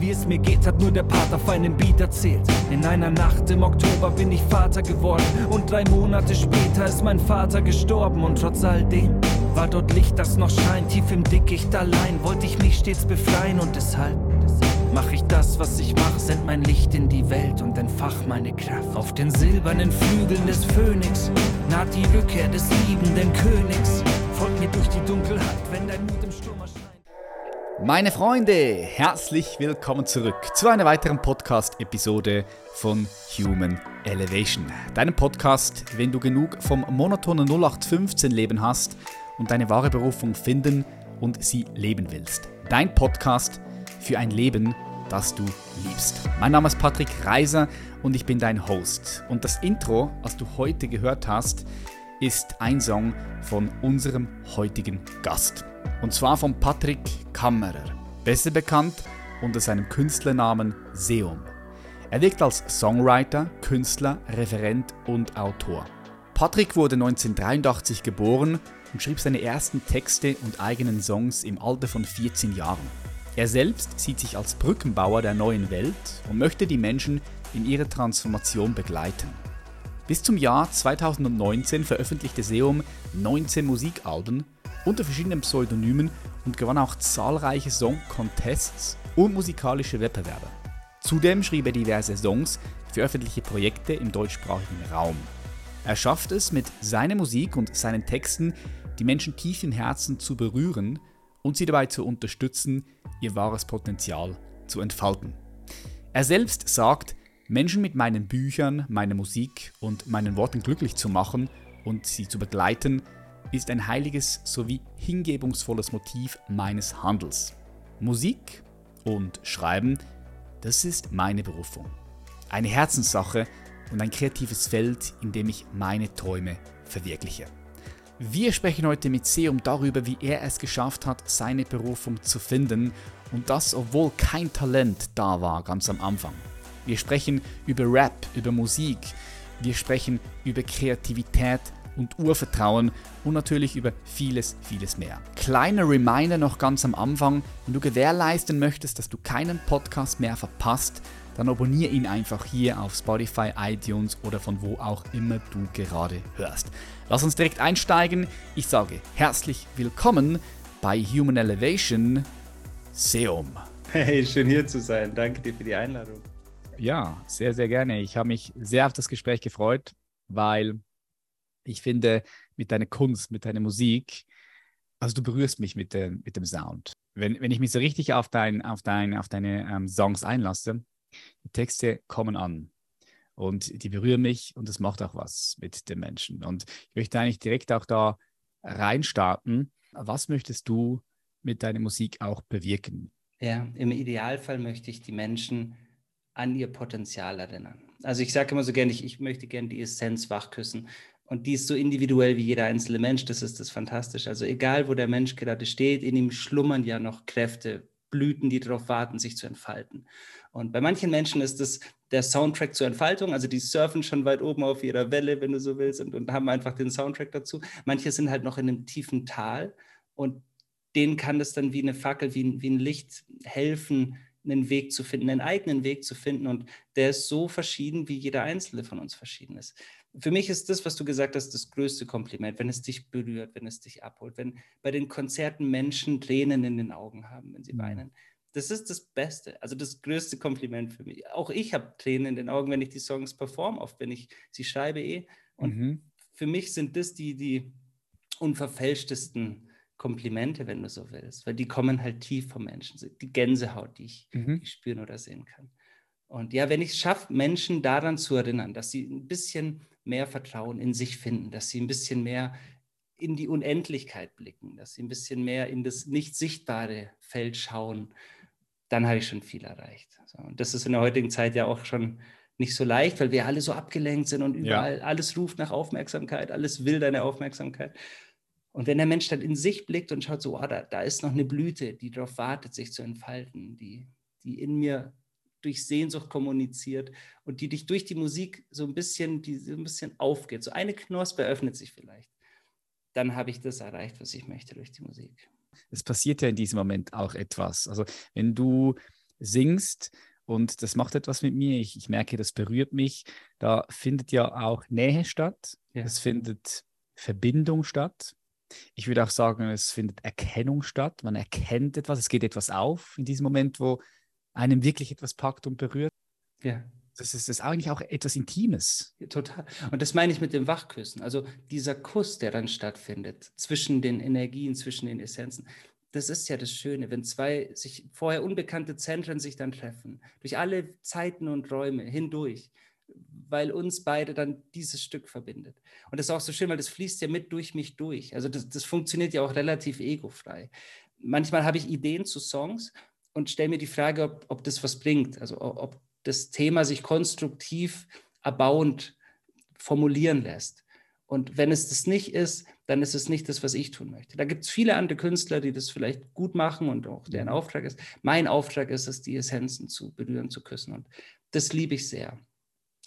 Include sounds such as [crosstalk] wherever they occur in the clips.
Wie es mir geht, hat nur der Part auf einen Beat erzählt. In einer Nacht im Oktober bin ich Vater geworden und drei Monate später ist mein Vater gestorben und trotz all dem war dort Licht, das noch scheint. Tief im Dickicht allein wollte ich mich stets befreien und deshalb Mach ich das, was ich mach, send mein Licht in die Welt und entfach meine Kraft. Auf den silbernen Flügeln des Phönix naht die Rückkehr des liebenden Königs. Folgt mir durch die Dunkelheit, wenn dein Meine Freunde, herzlich willkommen zurück zu einer weiteren Podcast-Episode von Human Elevation. Deinem Podcast, wenn du genug vom monotonen 0815-Leben hast und deine wahre Berufung finden und sie leben willst. Dein Podcast für ein Leben, das du liebst. Mein Name ist Patrick Reiser und ich bin dein Host. Und das Intro, was du heute gehört hast, ist ein Song von unserem heutigen Gast. Und zwar von Patrick Kammerer, besser bekannt unter seinem Künstlernamen Seum. Er wirkt als Songwriter, Künstler, Referent und Autor. Patrick wurde 1983 geboren und schrieb seine ersten Texte und eigenen Songs im Alter von 14 Jahren. Er selbst sieht sich als Brückenbauer der neuen Welt und möchte die Menschen in ihrer Transformation begleiten. Bis zum Jahr 2019 veröffentlichte Seum 19 Musikalben unter verschiedenen Pseudonymen und gewann auch zahlreiche Song-Contests und musikalische Wettbewerbe. Zudem schrieb er diverse Songs für öffentliche Projekte im deutschsprachigen Raum. Er schafft es mit seiner Musik und seinen Texten, die Menschen tief im Herzen zu berühren und sie dabei zu unterstützen, ihr wahres Potenzial zu entfalten. Er selbst sagt, Menschen mit meinen Büchern, meiner Musik und meinen Worten glücklich zu machen und sie zu begleiten, ist ein heiliges sowie hingebungsvolles Motiv meines Handels. Musik und Schreiben, das ist meine Berufung. Eine Herzenssache und ein kreatives Feld, in dem ich meine Träume verwirkliche. Wir sprechen heute mit Seum darüber, wie er es geschafft hat, seine Berufung zu finden und das, obwohl kein Talent da war ganz am Anfang. Wir sprechen über Rap, über Musik, wir sprechen über Kreativität und Urvertrauen und natürlich über vieles, vieles mehr. Kleiner Reminder noch ganz am Anfang, wenn du gewährleisten möchtest, dass du keinen Podcast mehr verpasst, dann abonniere ihn einfach hier auf Spotify, iTunes oder von wo auch immer du gerade hörst. Lass uns direkt einsteigen. Ich sage herzlich willkommen bei Human Elevation, Seum. Hey, schön hier zu sein. Danke dir für die Einladung. Ja, sehr, sehr gerne. Ich habe mich sehr auf das Gespräch gefreut, weil ich finde, mit deiner Kunst, mit deiner Musik, also du berührst mich mit, dem, mit dem Sound. Wenn, wenn ich mich so richtig auf, dein, auf, dein, auf deine ähm, Songs einlasse, die Texte kommen an und die berühren mich und das macht auch was mit den Menschen. Und ich möchte eigentlich direkt auch da reinstarten. Was möchtest du mit deiner Musik auch bewirken? Ja, im Idealfall möchte ich die Menschen an ihr Potenzial erinnern. Also ich sage immer so gerne, ich, ich möchte gerne die Essenz wachküssen. Und die ist so individuell wie jeder einzelne Mensch. Das ist das Fantastische. Also egal, wo der Mensch gerade steht, in ihm schlummern ja noch Kräfte, Blüten, die darauf warten, sich zu entfalten. Und bei manchen Menschen ist es der Soundtrack zur Entfaltung, also die surfen schon weit oben auf ihrer Welle, wenn du so willst, und, und haben einfach den Soundtrack dazu. Manche sind halt noch in einem tiefen Tal und denen kann das dann wie eine Fackel, wie, wie ein Licht helfen, einen Weg zu finden, einen eigenen Weg zu finden. Und der ist so verschieden, wie jeder einzelne von uns verschieden ist. Für mich ist das, was du gesagt hast, das größte Kompliment, wenn es dich berührt, wenn es dich abholt, wenn bei den Konzerten Menschen Tränen in den Augen haben, wenn sie mhm. weinen. Das ist das Beste, also das größte Kompliment für mich. Auch ich habe Tränen in den Augen, wenn ich die Songs performe, oft wenn ich sie schreibe eh. Und mhm. für mich sind das die, die unverfälschtesten Komplimente, wenn du so willst, weil die kommen halt tief vom Menschen, die Gänsehaut, die ich, mhm. ich spüren oder sehen kann. Und ja, wenn ich es schaffe, Menschen daran zu erinnern, dass sie ein bisschen mehr Vertrauen in sich finden, dass sie ein bisschen mehr in die Unendlichkeit blicken, dass sie ein bisschen mehr in das nicht sichtbare Feld schauen, dann habe ich schon viel erreicht. So, und das ist in der heutigen Zeit ja auch schon nicht so leicht, weil wir alle so abgelenkt sind und überall ja. alles ruft nach Aufmerksamkeit, alles will deine Aufmerksamkeit. Und wenn der Mensch dann in sich blickt und schaut so, oh, da, da ist noch eine Blüte, die darauf wartet, sich zu entfalten, die, die in mir durch Sehnsucht kommuniziert und die dich durch die Musik so ein bisschen, die so ein bisschen aufgeht. So eine Knospe öffnet sich vielleicht. Dann habe ich das erreicht, was ich möchte durch die Musik. Es passiert ja in diesem Moment auch etwas. Also wenn du singst. Und das macht etwas mit mir. Ich, ich merke, das berührt mich. Da findet ja auch Nähe statt. Ja. Es findet Verbindung statt. Ich würde auch sagen, es findet Erkennung statt. Man erkennt etwas, es geht etwas auf in diesem Moment, wo einem wirklich etwas packt und berührt. Ja. Das ist, das ist eigentlich auch etwas Intimes. Ja, total. Und das meine ich mit dem Wachküssen. Also dieser Kuss, der dann stattfindet zwischen den Energien, zwischen den Essenzen. Das ist ja das Schöne, wenn zwei sich vorher unbekannte Zentren sich dann treffen, durch alle Zeiten und Räume hindurch weil uns beide dann dieses Stück verbindet. Und das ist auch so schön, weil das fließt ja mit durch mich durch. Also das, das funktioniert ja auch relativ egofrei. Manchmal habe ich Ideen zu Songs und stelle mir die Frage, ob, ob das was bringt. Also ob das Thema sich konstruktiv erbauend formulieren lässt. Und wenn es das nicht ist, dann ist es nicht das, was ich tun möchte. Da gibt es viele andere Künstler, die das vielleicht gut machen und auch deren mhm. Auftrag ist. Mein Auftrag ist es, die Essenzen zu berühren, zu küssen. Und das liebe ich sehr.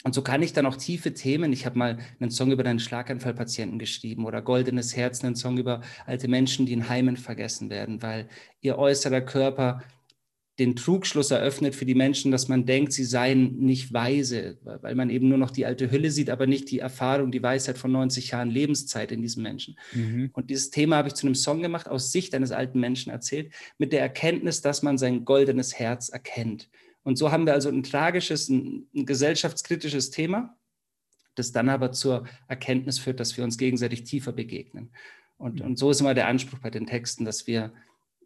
Und so kann ich dann auch tiefe Themen, ich habe mal einen Song über einen Schlaganfallpatienten geschrieben oder Goldenes Herz, einen Song über alte Menschen, die in Heimen vergessen werden, weil ihr äußerer Körper den Trugschluss eröffnet für die Menschen, dass man denkt, sie seien nicht weise, weil man eben nur noch die alte Hülle sieht, aber nicht die Erfahrung, die Weisheit von 90 Jahren Lebenszeit in diesem Menschen. Mhm. Und dieses Thema habe ich zu einem Song gemacht, aus Sicht eines alten Menschen erzählt, mit der Erkenntnis, dass man sein goldenes Herz erkennt. Und so haben wir also ein tragisches, ein, ein gesellschaftskritisches Thema, das dann aber zur Erkenntnis führt, dass wir uns gegenseitig tiefer begegnen. Und, und so ist immer der Anspruch bei den Texten, dass wir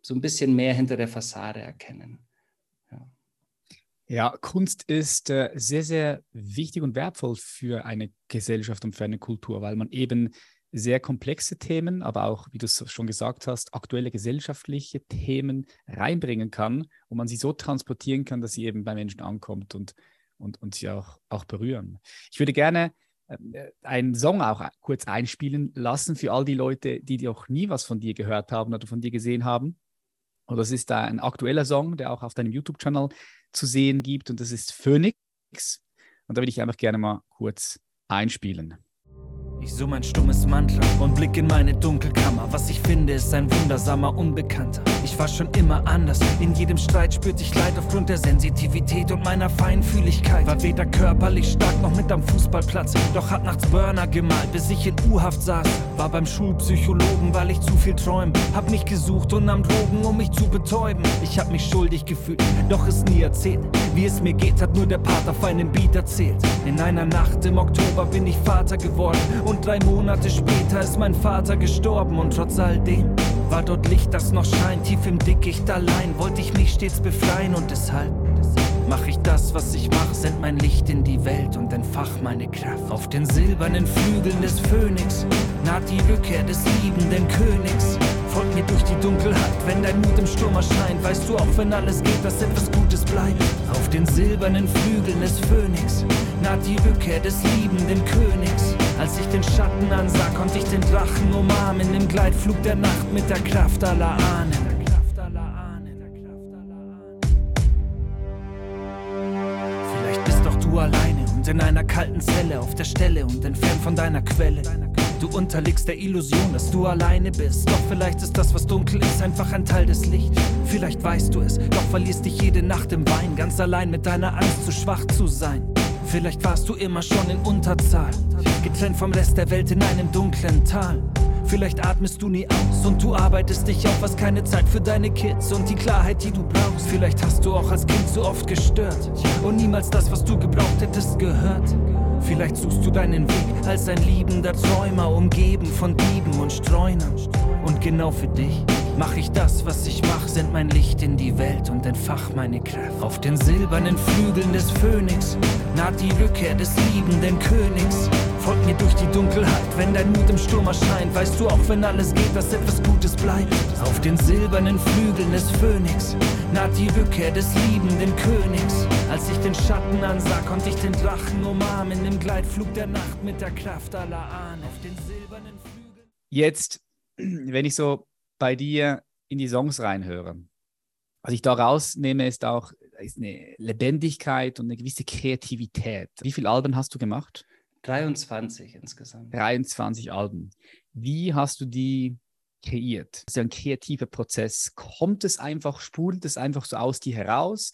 so ein bisschen mehr hinter der Fassade erkennen. Ja, ja Kunst ist äh, sehr, sehr wichtig und wertvoll für eine Gesellschaft und für eine Kultur, weil man eben sehr komplexe Themen, aber auch, wie du es schon gesagt hast, aktuelle gesellschaftliche Themen reinbringen kann und man sie so transportieren kann, dass sie eben bei Menschen ankommt und, und, und sie auch, auch berühren. Ich würde gerne äh, einen Song auch kurz einspielen lassen für all die Leute, die noch nie was von dir gehört haben oder von dir gesehen haben. Und das ist ein aktueller Song, der auch auf deinem YouTube-Channel zu sehen gibt und das ist Phoenix. Und da würde ich einfach gerne mal kurz einspielen. Ich summe ein stummes Mantra und blick in meine Dunkelkammer. Was ich finde, ist ein wundersamer Unbekannter. Ich war schon immer anders. In jedem Streit spürte ich Leid aufgrund der Sensitivität und meiner Feinfühligkeit. War weder körperlich stark noch mit am Fußballplatz. Doch hat nachts Burner gemalt, bis ich in U-Haft saß. War beim Schulpsychologen, weil ich zu viel träum. Hab mich gesucht und nahm Drogen, um mich zu betäuben. Ich hab mich schuldig gefühlt, doch es nie erzählt. Wie es mir geht, hat nur der Pater auf einen Beat erzählt. In einer Nacht im Oktober bin ich Vater geworden und drei Monate später ist mein Vater gestorben und trotz all dem war dort Licht, das noch scheint. Tief im Dickicht allein wollte ich mich stets befreien und deshalb Mach ich das, was ich mach, send mein Licht in die Welt und entfach meine Kraft. Auf den silbernen Flügeln des Phönix naht die Rückkehr des liebenden Königs. Folg mir durch die Dunkelheit, wenn dein Mut im Sturm erscheint. Weißt du auch, wenn alles geht, dass etwas Gutes bleibt. Auf den silbernen Flügeln des Phönix naht die Rückkehr des liebenden Königs. Als ich den Schatten ansah, konnte ich den Drachen umarmen im Gleitflug der Nacht mit der Kraft aller Ahnen. alleine und in einer kalten Zelle auf der Stelle und entfernt von deiner Quelle. Du unterliegst der Illusion, dass du alleine bist. Doch vielleicht ist das, was dunkel ist, einfach ein Teil des Lichts. Vielleicht weißt du es, doch verlierst dich jede Nacht im Wein, ganz allein mit deiner Angst, zu schwach zu sein. Vielleicht warst du immer schon in Unterzahl, getrennt vom Rest der Welt in einem dunklen Tal. Vielleicht atmest du nie aus und du arbeitest dich auf, was keine Zeit für deine Kids und die Klarheit, die du brauchst. Vielleicht hast du auch als Kind so oft gestört und niemals das, was du gebraucht hättest, gehört. Vielleicht suchst du deinen Weg als ein liebender Träumer, umgeben von Dieben und Streunern. Und genau für dich mach ich das, was ich mach, send mein Licht in die Welt und entfach meine Kraft. Auf den silbernen Flügeln des Phönix naht die Rückkehr des liebenden Königs. Folg mir durch die Dunkelheit, wenn dein Mut im Sturm erscheint. Weißt du auch, wenn alles geht, dass etwas Gutes bleibt. Auf den silbernen Flügeln des Phönix naht die Rückkehr des liebenden Königs. Als ich den Schatten ansah, konnte ich den Drachen umarmen im Gleitflug der Nacht mit der Kraft aller Ahnen. Auf den silbernen Flügeln. Jetzt, wenn ich so bei dir in die Songs reinhöre, was ich da rausnehme, ist auch ist eine Lebendigkeit und eine gewisse Kreativität. Wie viele Alben hast du gemacht? 23 insgesamt. 23 Alben. Wie hast du die kreiert? Das ist ja ein kreativer Prozess. Kommt es einfach, sprudelt es einfach so aus dir heraus?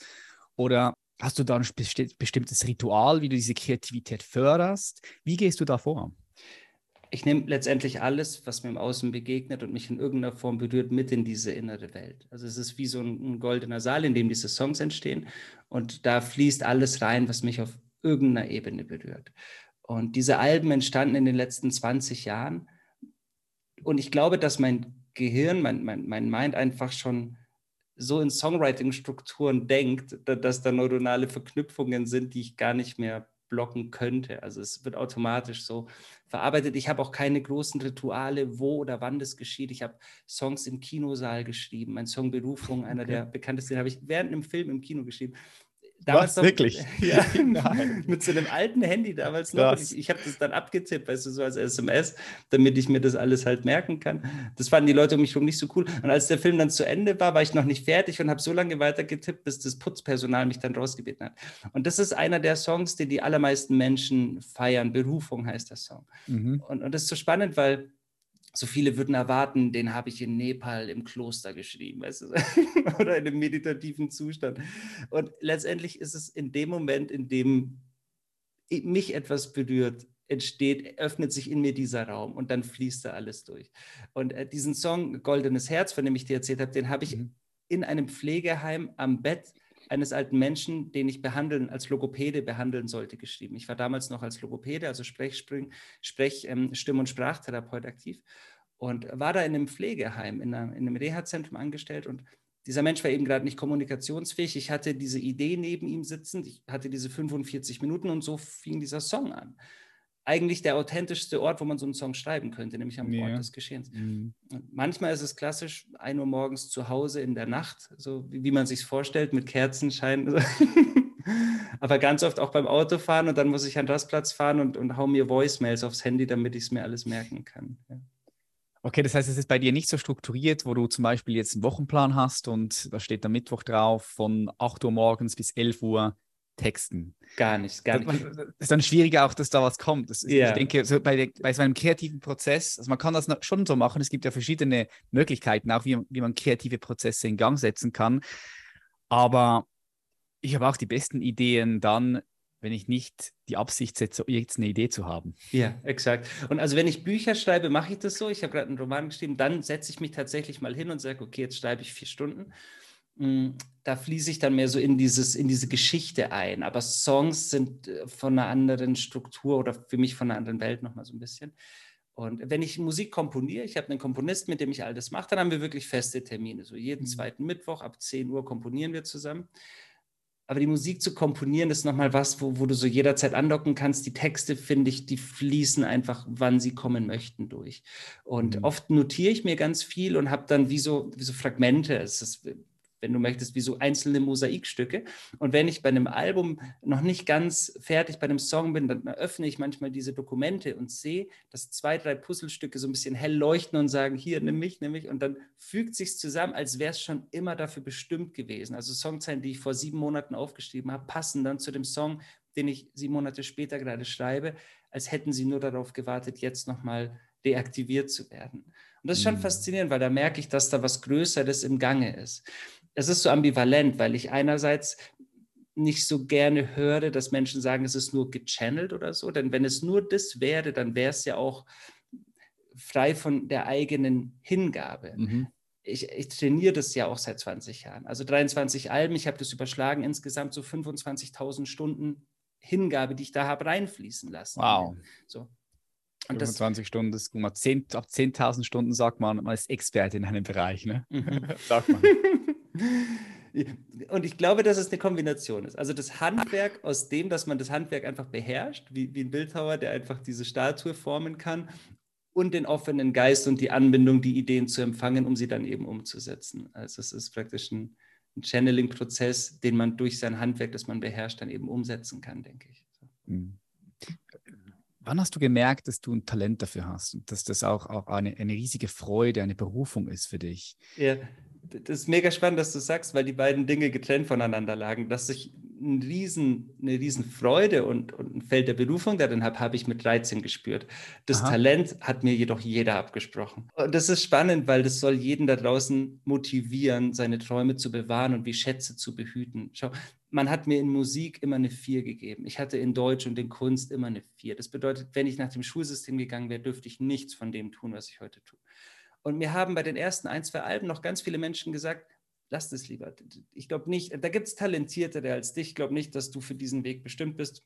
Oder hast du da ein bestimmtes Ritual, wie du diese Kreativität förderst? Wie gehst du da vor? Ich nehme letztendlich alles, was mir im Außen begegnet und mich in irgendeiner Form berührt, mit in diese innere Welt. Also es ist wie so ein, ein, goldener Saal, in dem diese Songs entstehen und da fließt alles rein, was mich auf irgendeiner Ebene berührt. Und diese Alben entstanden in den letzten 20 Jahren und ich glaube, dass mein Gehirn, mein, mein, mein Mind einfach schon so in Songwriting-Strukturen denkt, dass da neuronale Verknüpfungen sind, die ich gar nicht mehr blocken könnte. Also es wird automatisch so verarbeitet. Ich habe auch keine großen Rituale, wo oder wann das geschieht. Ich habe Songs im Kinosaal geschrieben. Mein Song Berufung, einer okay. der bekanntesten, habe ich während einem Film im Kino geschrieben. Damals Was, noch, wirklich? [laughs] Ja, [laughs] mit so einem alten Handy damals noch. Ich, ich habe das dann abgetippt, weißt du, so als SMS, damit ich mir das alles halt merken kann. Das fanden die Leute um mich herum nicht so cool. Und als der Film dann zu Ende war, war ich noch nicht fertig und habe so lange weiter getippt, bis das Putzpersonal mich dann rausgebeten hat. Und das ist einer der Songs, den die allermeisten Menschen feiern. Berufung heißt der Song. Mhm. Und, und das ist so spannend, weil so viele würden erwarten, den habe ich in Nepal im Kloster geschrieben, weißt du? [laughs] oder in einem meditativen Zustand. Und letztendlich ist es in dem Moment, in dem mich etwas berührt, entsteht, öffnet sich in mir dieser Raum und dann fließt da alles durch. Und äh, diesen Song Goldenes Herz, von dem ich dir erzählt habe, den habe ich mhm. in einem Pflegeheim am Bett eines alten Menschen, den ich behandeln, als Logopäde behandeln sollte, geschrieben. Ich war damals noch als Logopäde, also Sprechspring, Sprech, ähm, Stimm- und Sprachtherapeut aktiv und war da in einem Pflegeheim, in, einer, in einem Reha-Zentrum angestellt und dieser Mensch war eben gerade nicht kommunikationsfähig. Ich hatte diese Idee neben ihm sitzend, ich hatte diese 45 Minuten und so fing dieser Song an eigentlich der authentischste Ort, wo man so einen Song schreiben könnte, nämlich am ja. Ort des Geschehens. Mhm. manchmal ist es klassisch, 1 Uhr morgens zu Hause in der Nacht, so wie, wie man sich vorstellt, mit Kerzenschein. [laughs] Aber ganz oft auch beim Autofahren und dann muss ich an Rastplatz fahren und, und hau mir Voicemails aufs Handy, damit ich es mir alles merken kann. Ja. Okay, das heißt, es ist bei dir nicht so strukturiert, wo du zum Beispiel jetzt einen Wochenplan hast und da steht am Mittwoch drauf von 8 Uhr morgens bis 11 Uhr Texten. Gar nicht, gar nicht. Ist dann schwieriger auch, dass da was kommt. Das, ja. Ich denke, so bei, der, bei so einem kreativen Prozess, also man kann das schon so machen, es gibt ja verschiedene Möglichkeiten, auch wie, wie man kreative Prozesse in Gang setzen kann. Aber ich habe auch die besten Ideen dann, wenn ich nicht die Absicht setze, jetzt eine Idee zu haben. Ja, exakt. Und also wenn ich Bücher schreibe, mache ich das so. Ich habe gerade einen Roman geschrieben, dann setze ich mich tatsächlich mal hin und sage, okay, jetzt schreibe ich vier Stunden. Mm, da fließe ich dann mehr so in, dieses, in diese Geschichte ein. Aber Songs sind äh, von einer anderen Struktur oder für mich von einer anderen Welt nochmal so ein bisschen. Und wenn ich Musik komponiere, ich habe einen Komponist, mit dem ich all das mache, dann haben wir wirklich feste Termine. So jeden mhm. zweiten Mittwoch ab 10 Uhr komponieren wir zusammen. Aber die Musik zu komponieren ist nochmal was, wo, wo du so jederzeit andocken kannst. Die Texte, finde ich, die fließen einfach, wann sie kommen möchten, durch. Und mhm. oft notiere ich mir ganz viel und habe dann wie so, wie so Fragmente. Es ist wenn du möchtest, wie so einzelne Mosaikstücke. Und wenn ich bei einem Album noch nicht ganz fertig bei einem Song bin, dann öffne ich manchmal diese Dokumente und sehe, dass zwei, drei Puzzlestücke so ein bisschen hell leuchten und sagen, hier, nimm mich, nimm mich. Und dann fügt sich zusammen, als wäre es schon immer dafür bestimmt gewesen. Also Songzeilen, die ich vor sieben Monaten aufgeschrieben habe, passen dann zu dem Song, den ich sieben Monate später gerade schreibe, als hätten sie nur darauf gewartet, jetzt nochmal deaktiviert zu werden. Und das ist schon mhm. faszinierend, weil da merke ich, dass da was Größeres im Gange ist es ist so ambivalent, weil ich einerseits nicht so gerne höre, dass Menschen sagen, es ist nur gechannelt oder so. Denn wenn es nur das wäre, dann wäre es ja auch frei von der eigenen Hingabe. Mhm. Ich, ich, trainiere das ja auch seit 20 Jahren. Also 23 Alben, ich habe das überschlagen, insgesamt so 25.000 Stunden Hingabe, die ich da habe reinfließen lassen. Wow. So. Und 25 das, Stunden, das, ab 10.000 10 Stunden sagt man, man ist Experte in einem Bereich. Ne? Mhm. [laughs] sagt man. [laughs] Und ich glaube, dass es eine Kombination ist. Also das Handwerk aus dem, dass man das Handwerk einfach beherrscht, wie, wie ein Bildhauer, der einfach diese Statue formen kann, und den offenen Geist und die Anbindung, die Ideen zu empfangen, um sie dann eben umzusetzen. Also es ist praktisch ein, ein Channeling-Prozess, den man durch sein Handwerk, das man beherrscht, dann eben umsetzen kann, denke ich. Mhm. Wann hast du gemerkt, dass du ein Talent dafür hast und dass das auch, auch eine, eine riesige Freude, eine Berufung ist für dich? Ja, das ist mega spannend, dass du sagst, weil die beiden Dinge getrennt voneinander lagen. Dass ich ein riesen, eine riesen Freude und, und ein Feld der Berufung darin habe, habe ich mit 13 gespürt. Das Aha. Talent hat mir jedoch jeder abgesprochen. Und das ist spannend, weil das soll jeden da draußen motivieren, seine Träume zu bewahren und wie Schätze zu behüten. Schau, man hat mir in Musik immer eine 4 gegeben. Ich hatte in Deutsch und in Kunst immer eine 4. Das bedeutet, wenn ich nach dem Schulsystem gegangen wäre, dürfte ich nichts von dem tun, was ich heute tue. Und mir haben bei den ersten ein, zwei Alben noch ganz viele Menschen gesagt, lass das lieber. Ich glaube nicht, da gibt es Talentiertere als dich. Ich glaube nicht, dass du für diesen Weg bestimmt bist.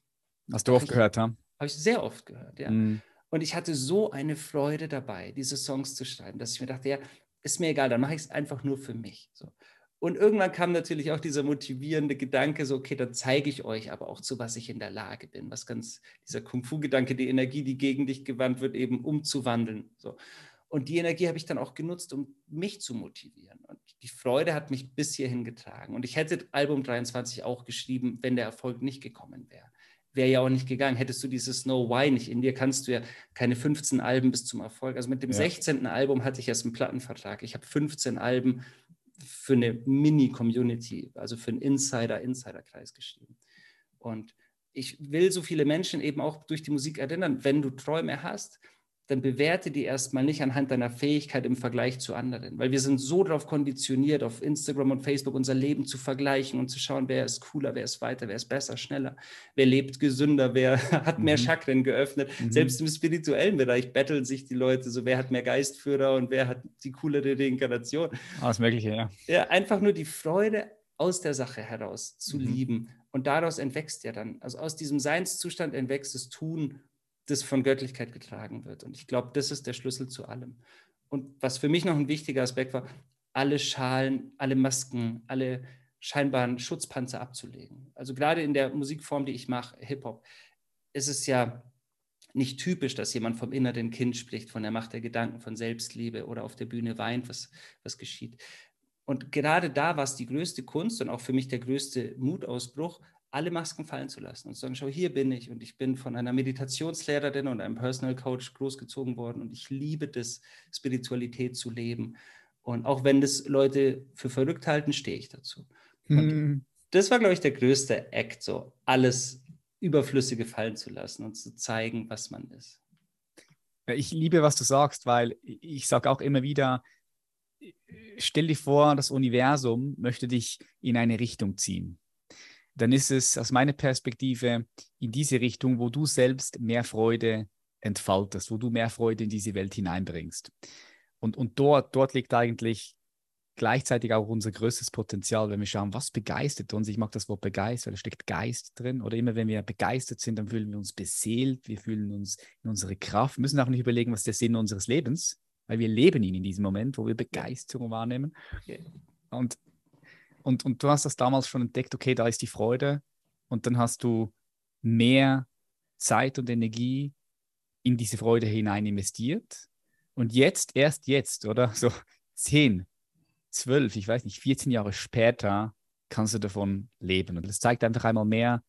Hast du oft ich, gehört, ha? Habe ich sehr oft gehört, ja. Mm. Und ich hatte so eine Freude dabei, diese Songs zu schreiben, dass ich mir dachte, ja, ist mir egal, dann mache ich es einfach nur für mich. So. Und irgendwann kam natürlich auch dieser motivierende Gedanke, so, okay, dann zeige ich euch aber auch zu, was ich in der Lage bin. Was ganz, dieser Kung-Fu-Gedanke, die Energie, die gegen dich gewandt wird, eben umzuwandeln. So. Und die Energie habe ich dann auch genutzt, um mich zu motivieren. Und die Freude hat mich bis hierhin getragen. Und ich hätte Album 23 auch geschrieben, wenn der Erfolg nicht gekommen wäre. Wäre ja auch nicht gegangen. Hättest du dieses Snow Why nicht in dir, kannst du ja keine 15 Alben bis zum Erfolg. Also mit dem ja. 16. Album hatte ich erst einen Plattenvertrag. Ich habe 15 Alben für eine Mini-Community, also für einen Insider-Insider-Kreis geschrieben. Und ich will so viele Menschen eben auch durch die Musik erinnern, wenn du Träume hast, dann bewerte die erstmal nicht anhand deiner Fähigkeit im Vergleich zu anderen. Weil wir sind so darauf konditioniert, auf Instagram und Facebook unser Leben zu vergleichen und zu schauen, wer ist cooler, wer ist weiter, wer ist besser, schneller, wer lebt gesünder, wer [laughs] hat mehr mhm. Chakren geöffnet. Mhm. Selbst im spirituellen Bereich betteln sich die Leute so, wer hat mehr Geistführer und wer hat die coolere Reinkarnation. Alles Mögliche, ja. Ja, einfach nur die Freude aus der Sache heraus zu mhm. lieben. Und daraus entwächst ja dann, also aus diesem Seinszustand entwächst das Tun das von Göttlichkeit getragen wird. Und ich glaube, das ist der Schlüssel zu allem. Und was für mich noch ein wichtiger Aspekt war, alle Schalen, alle Masken, alle scheinbaren Schutzpanzer abzulegen. Also gerade in der Musikform, die ich mache, Hip-Hop, ist es ja nicht typisch, dass jemand vom inneren Kind spricht, von der Macht der Gedanken, von Selbstliebe oder auf der Bühne weint, was, was geschieht. Und gerade da war es die größte Kunst und auch für mich der größte Mutausbruch, alle Masken fallen zu lassen und zu sagen, schau, hier bin ich und ich bin von einer Meditationslehrerin und einem Personal Coach großgezogen worden und ich liebe das, Spiritualität zu leben. Und auch wenn das Leute für verrückt halten, stehe ich dazu. Hm. das war, glaube ich, der größte Act, so alles Überflüssige fallen zu lassen und zu zeigen, was man ist. Ich liebe, was du sagst, weil ich sage auch immer wieder, stell dir vor, das Universum möchte dich in eine Richtung ziehen dann ist es aus meiner Perspektive in diese Richtung, wo du selbst mehr Freude entfaltest, wo du mehr Freude in diese Welt hineinbringst. Und, und dort, dort liegt eigentlich gleichzeitig auch unser größtes Potenzial, wenn wir schauen, was begeistert uns. Ich mag das Wort begeistert, da steckt Geist drin. Oder immer wenn wir begeistert sind, dann fühlen wir uns beseelt, wir fühlen uns in unsere Kraft. Wir müssen auch nicht überlegen, was der Sinn unseres Lebens, weil wir leben ihn in diesem Moment, wo wir Begeisterung wahrnehmen. Und und, und du hast das damals schon entdeckt, okay, da ist die Freude. Und dann hast du mehr Zeit und Energie in diese Freude hinein investiert. Und jetzt, erst jetzt, oder? [laughs] So zehn, zwölf, ich weiß nicht, 14 Jahre später kannst du davon leben. Und das zeigt einfach einmal mehr,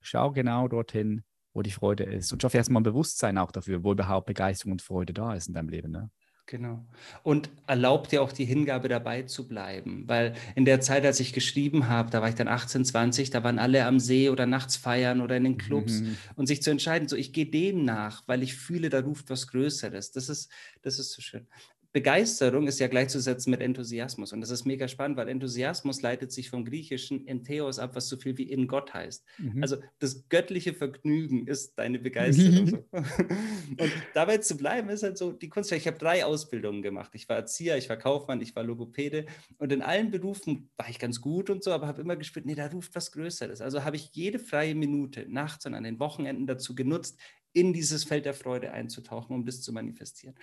schau genau dorthin, wo die Freude ist. Und schaffe erstmal ein Bewusstsein auch dafür, wo überhaupt Begeisterung und Freude da ist in deinem Leben. Ne? Genau. Und erlaubt dir auch die Hingabe dabei zu bleiben. Weil in der Zeit, als ich geschrieben habe, da war ich dann 18, 20, da waren alle am See oder nachts feiern oder in den Clubs mhm. und sich zu entscheiden, so ich gehe dem nach, weil ich fühle, da ruft was Größeres. Das ist, das ist so schön. Begeisterung ist ja gleichzusetzen mit Enthusiasmus. Und das ist mega spannend, weil Enthusiasmus leitet sich vom griechischen Entheos ab, was so viel wie in Gott heißt. Mhm. Also das göttliche Vergnügen ist deine Begeisterung. [laughs] und dabei zu bleiben ist halt so die Kunst. Ich habe drei Ausbildungen gemacht. Ich war Erzieher, ich war Kaufmann, ich war Logopäde. Und in allen Berufen war ich ganz gut und so, aber habe immer gespürt, nee, da ruft was Größeres. Also habe ich jede freie Minute nachts und an den Wochenenden dazu genutzt, in dieses Feld der Freude einzutauchen, um das zu manifestieren.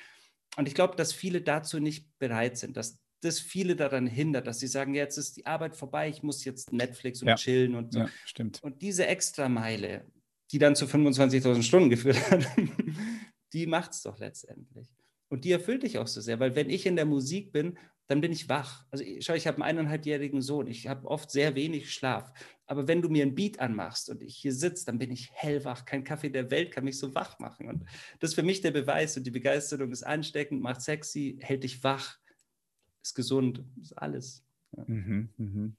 Und ich glaube, dass viele dazu nicht bereit sind, dass das viele daran hindert, dass sie sagen, jetzt ist die Arbeit vorbei, ich muss jetzt Netflix und ja. chillen und so. Ja, stimmt. Und diese Extrameile, die dann zu 25.000 Stunden geführt [laughs] hat, die macht es doch letztendlich. Und die erfüllt dich auch so sehr, weil wenn ich in der Musik bin, dann bin ich wach. Also schau, ich habe einen eineinhalbjährigen Sohn, ich habe oft sehr wenig Schlaf. Aber wenn du mir ein Beat anmachst und ich hier sitze, dann bin ich hellwach. Kein Kaffee der Welt kann mich so wach machen. Und das ist für mich der Beweis. Und die Begeisterung ist ansteckend, macht sexy, hält dich wach, ist gesund, ist alles. Ja. Mhm, mhm.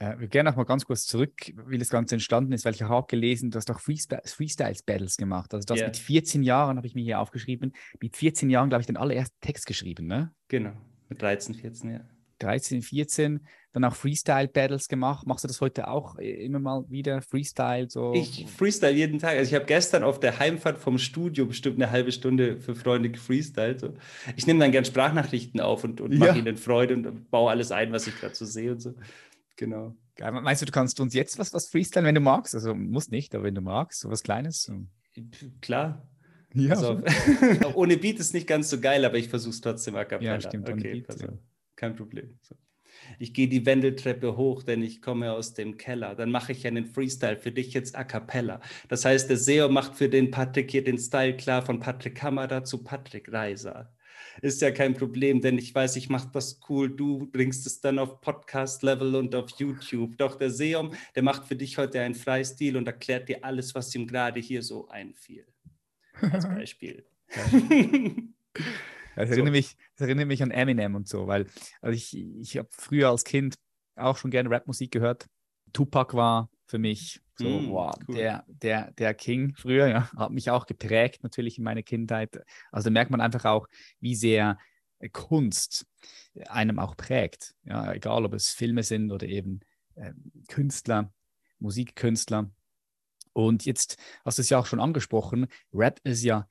Äh, wir gehen noch mal ganz kurz zurück, wie das Ganze entstanden ist, weil ich habe gelesen, du hast auch Freestyles-Battles gemacht. Also das yeah. mit 14 Jahren, habe ich mir hier aufgeschrieben, mit 14 Jahren, glaube ich, den allerersten Text geschrieben, ne? Genau, mit 13, 14, ja. 13, 14 dann auch Freestyle-Battles gemacht. Machst du das heute auch immer mal wieder? Freestyle? So? Ich freestyle jeden Tag. Also ich habe gestern auf der Heimfahrt vom Studio bestimmt eine halbe Stunde für Freunde gefreestylt. So. Ich nehme dann gern Sprachnachrichten auf und, und mache ja. ihnen Freude und baue alles ein, was ich gerade so sehe und so. Genau. Geil. Meinst du, du kannst uns jetzt was, was freestylen, wenn du magst? Also muss nicht, aber wenn du magst, so was Kleines. So. Klar. Ja. Also, [laughs] ohne Beat ist nicht ganz so geil, aber ich versuche es trotzdem a cappella. Ja, stimmt. Okay, Beat, also, ja. Kein Problem. So ich gehe die Wendeltreppe hoch, denn ich komme aus dem Keller. Dann mache ich einen Freestyle für dich jetzt a cappella. Das heißt, der SEO macht für den Patrick hier den Style klar von Patrick Kamera zu Patrick Reiser. Ist ja kein Problem, denn ich weiß, ich mache das cool. Du bringst es dann auf Podcast-Level und auf YouTube. Doch der Seum, der macht für dich heute einen Freistil und erklärt dir alles, was ihm gerade hier so einfiel. Als [laughs] Beispiel. [laughs] Das, erinnert mich, das erinnert mich an Eminem und so, weil also ich, ich habe früher als Kind auch schon gerne Rapmusik gehört. Tupac war für mich so, mm, wow, cool. der, der, der King früher, ja, [laughs] hat mich auch geprägt natürlich in meiner Kindheit. Also da merkt man einfach auch, wie sehr Kunst einem auch prägt. Ja, egal ob es Filme sind oder eben äh, Künstler, Musikkünstler. Und jetzt hast du es ja auch schon angesprochen, Rap ist ja,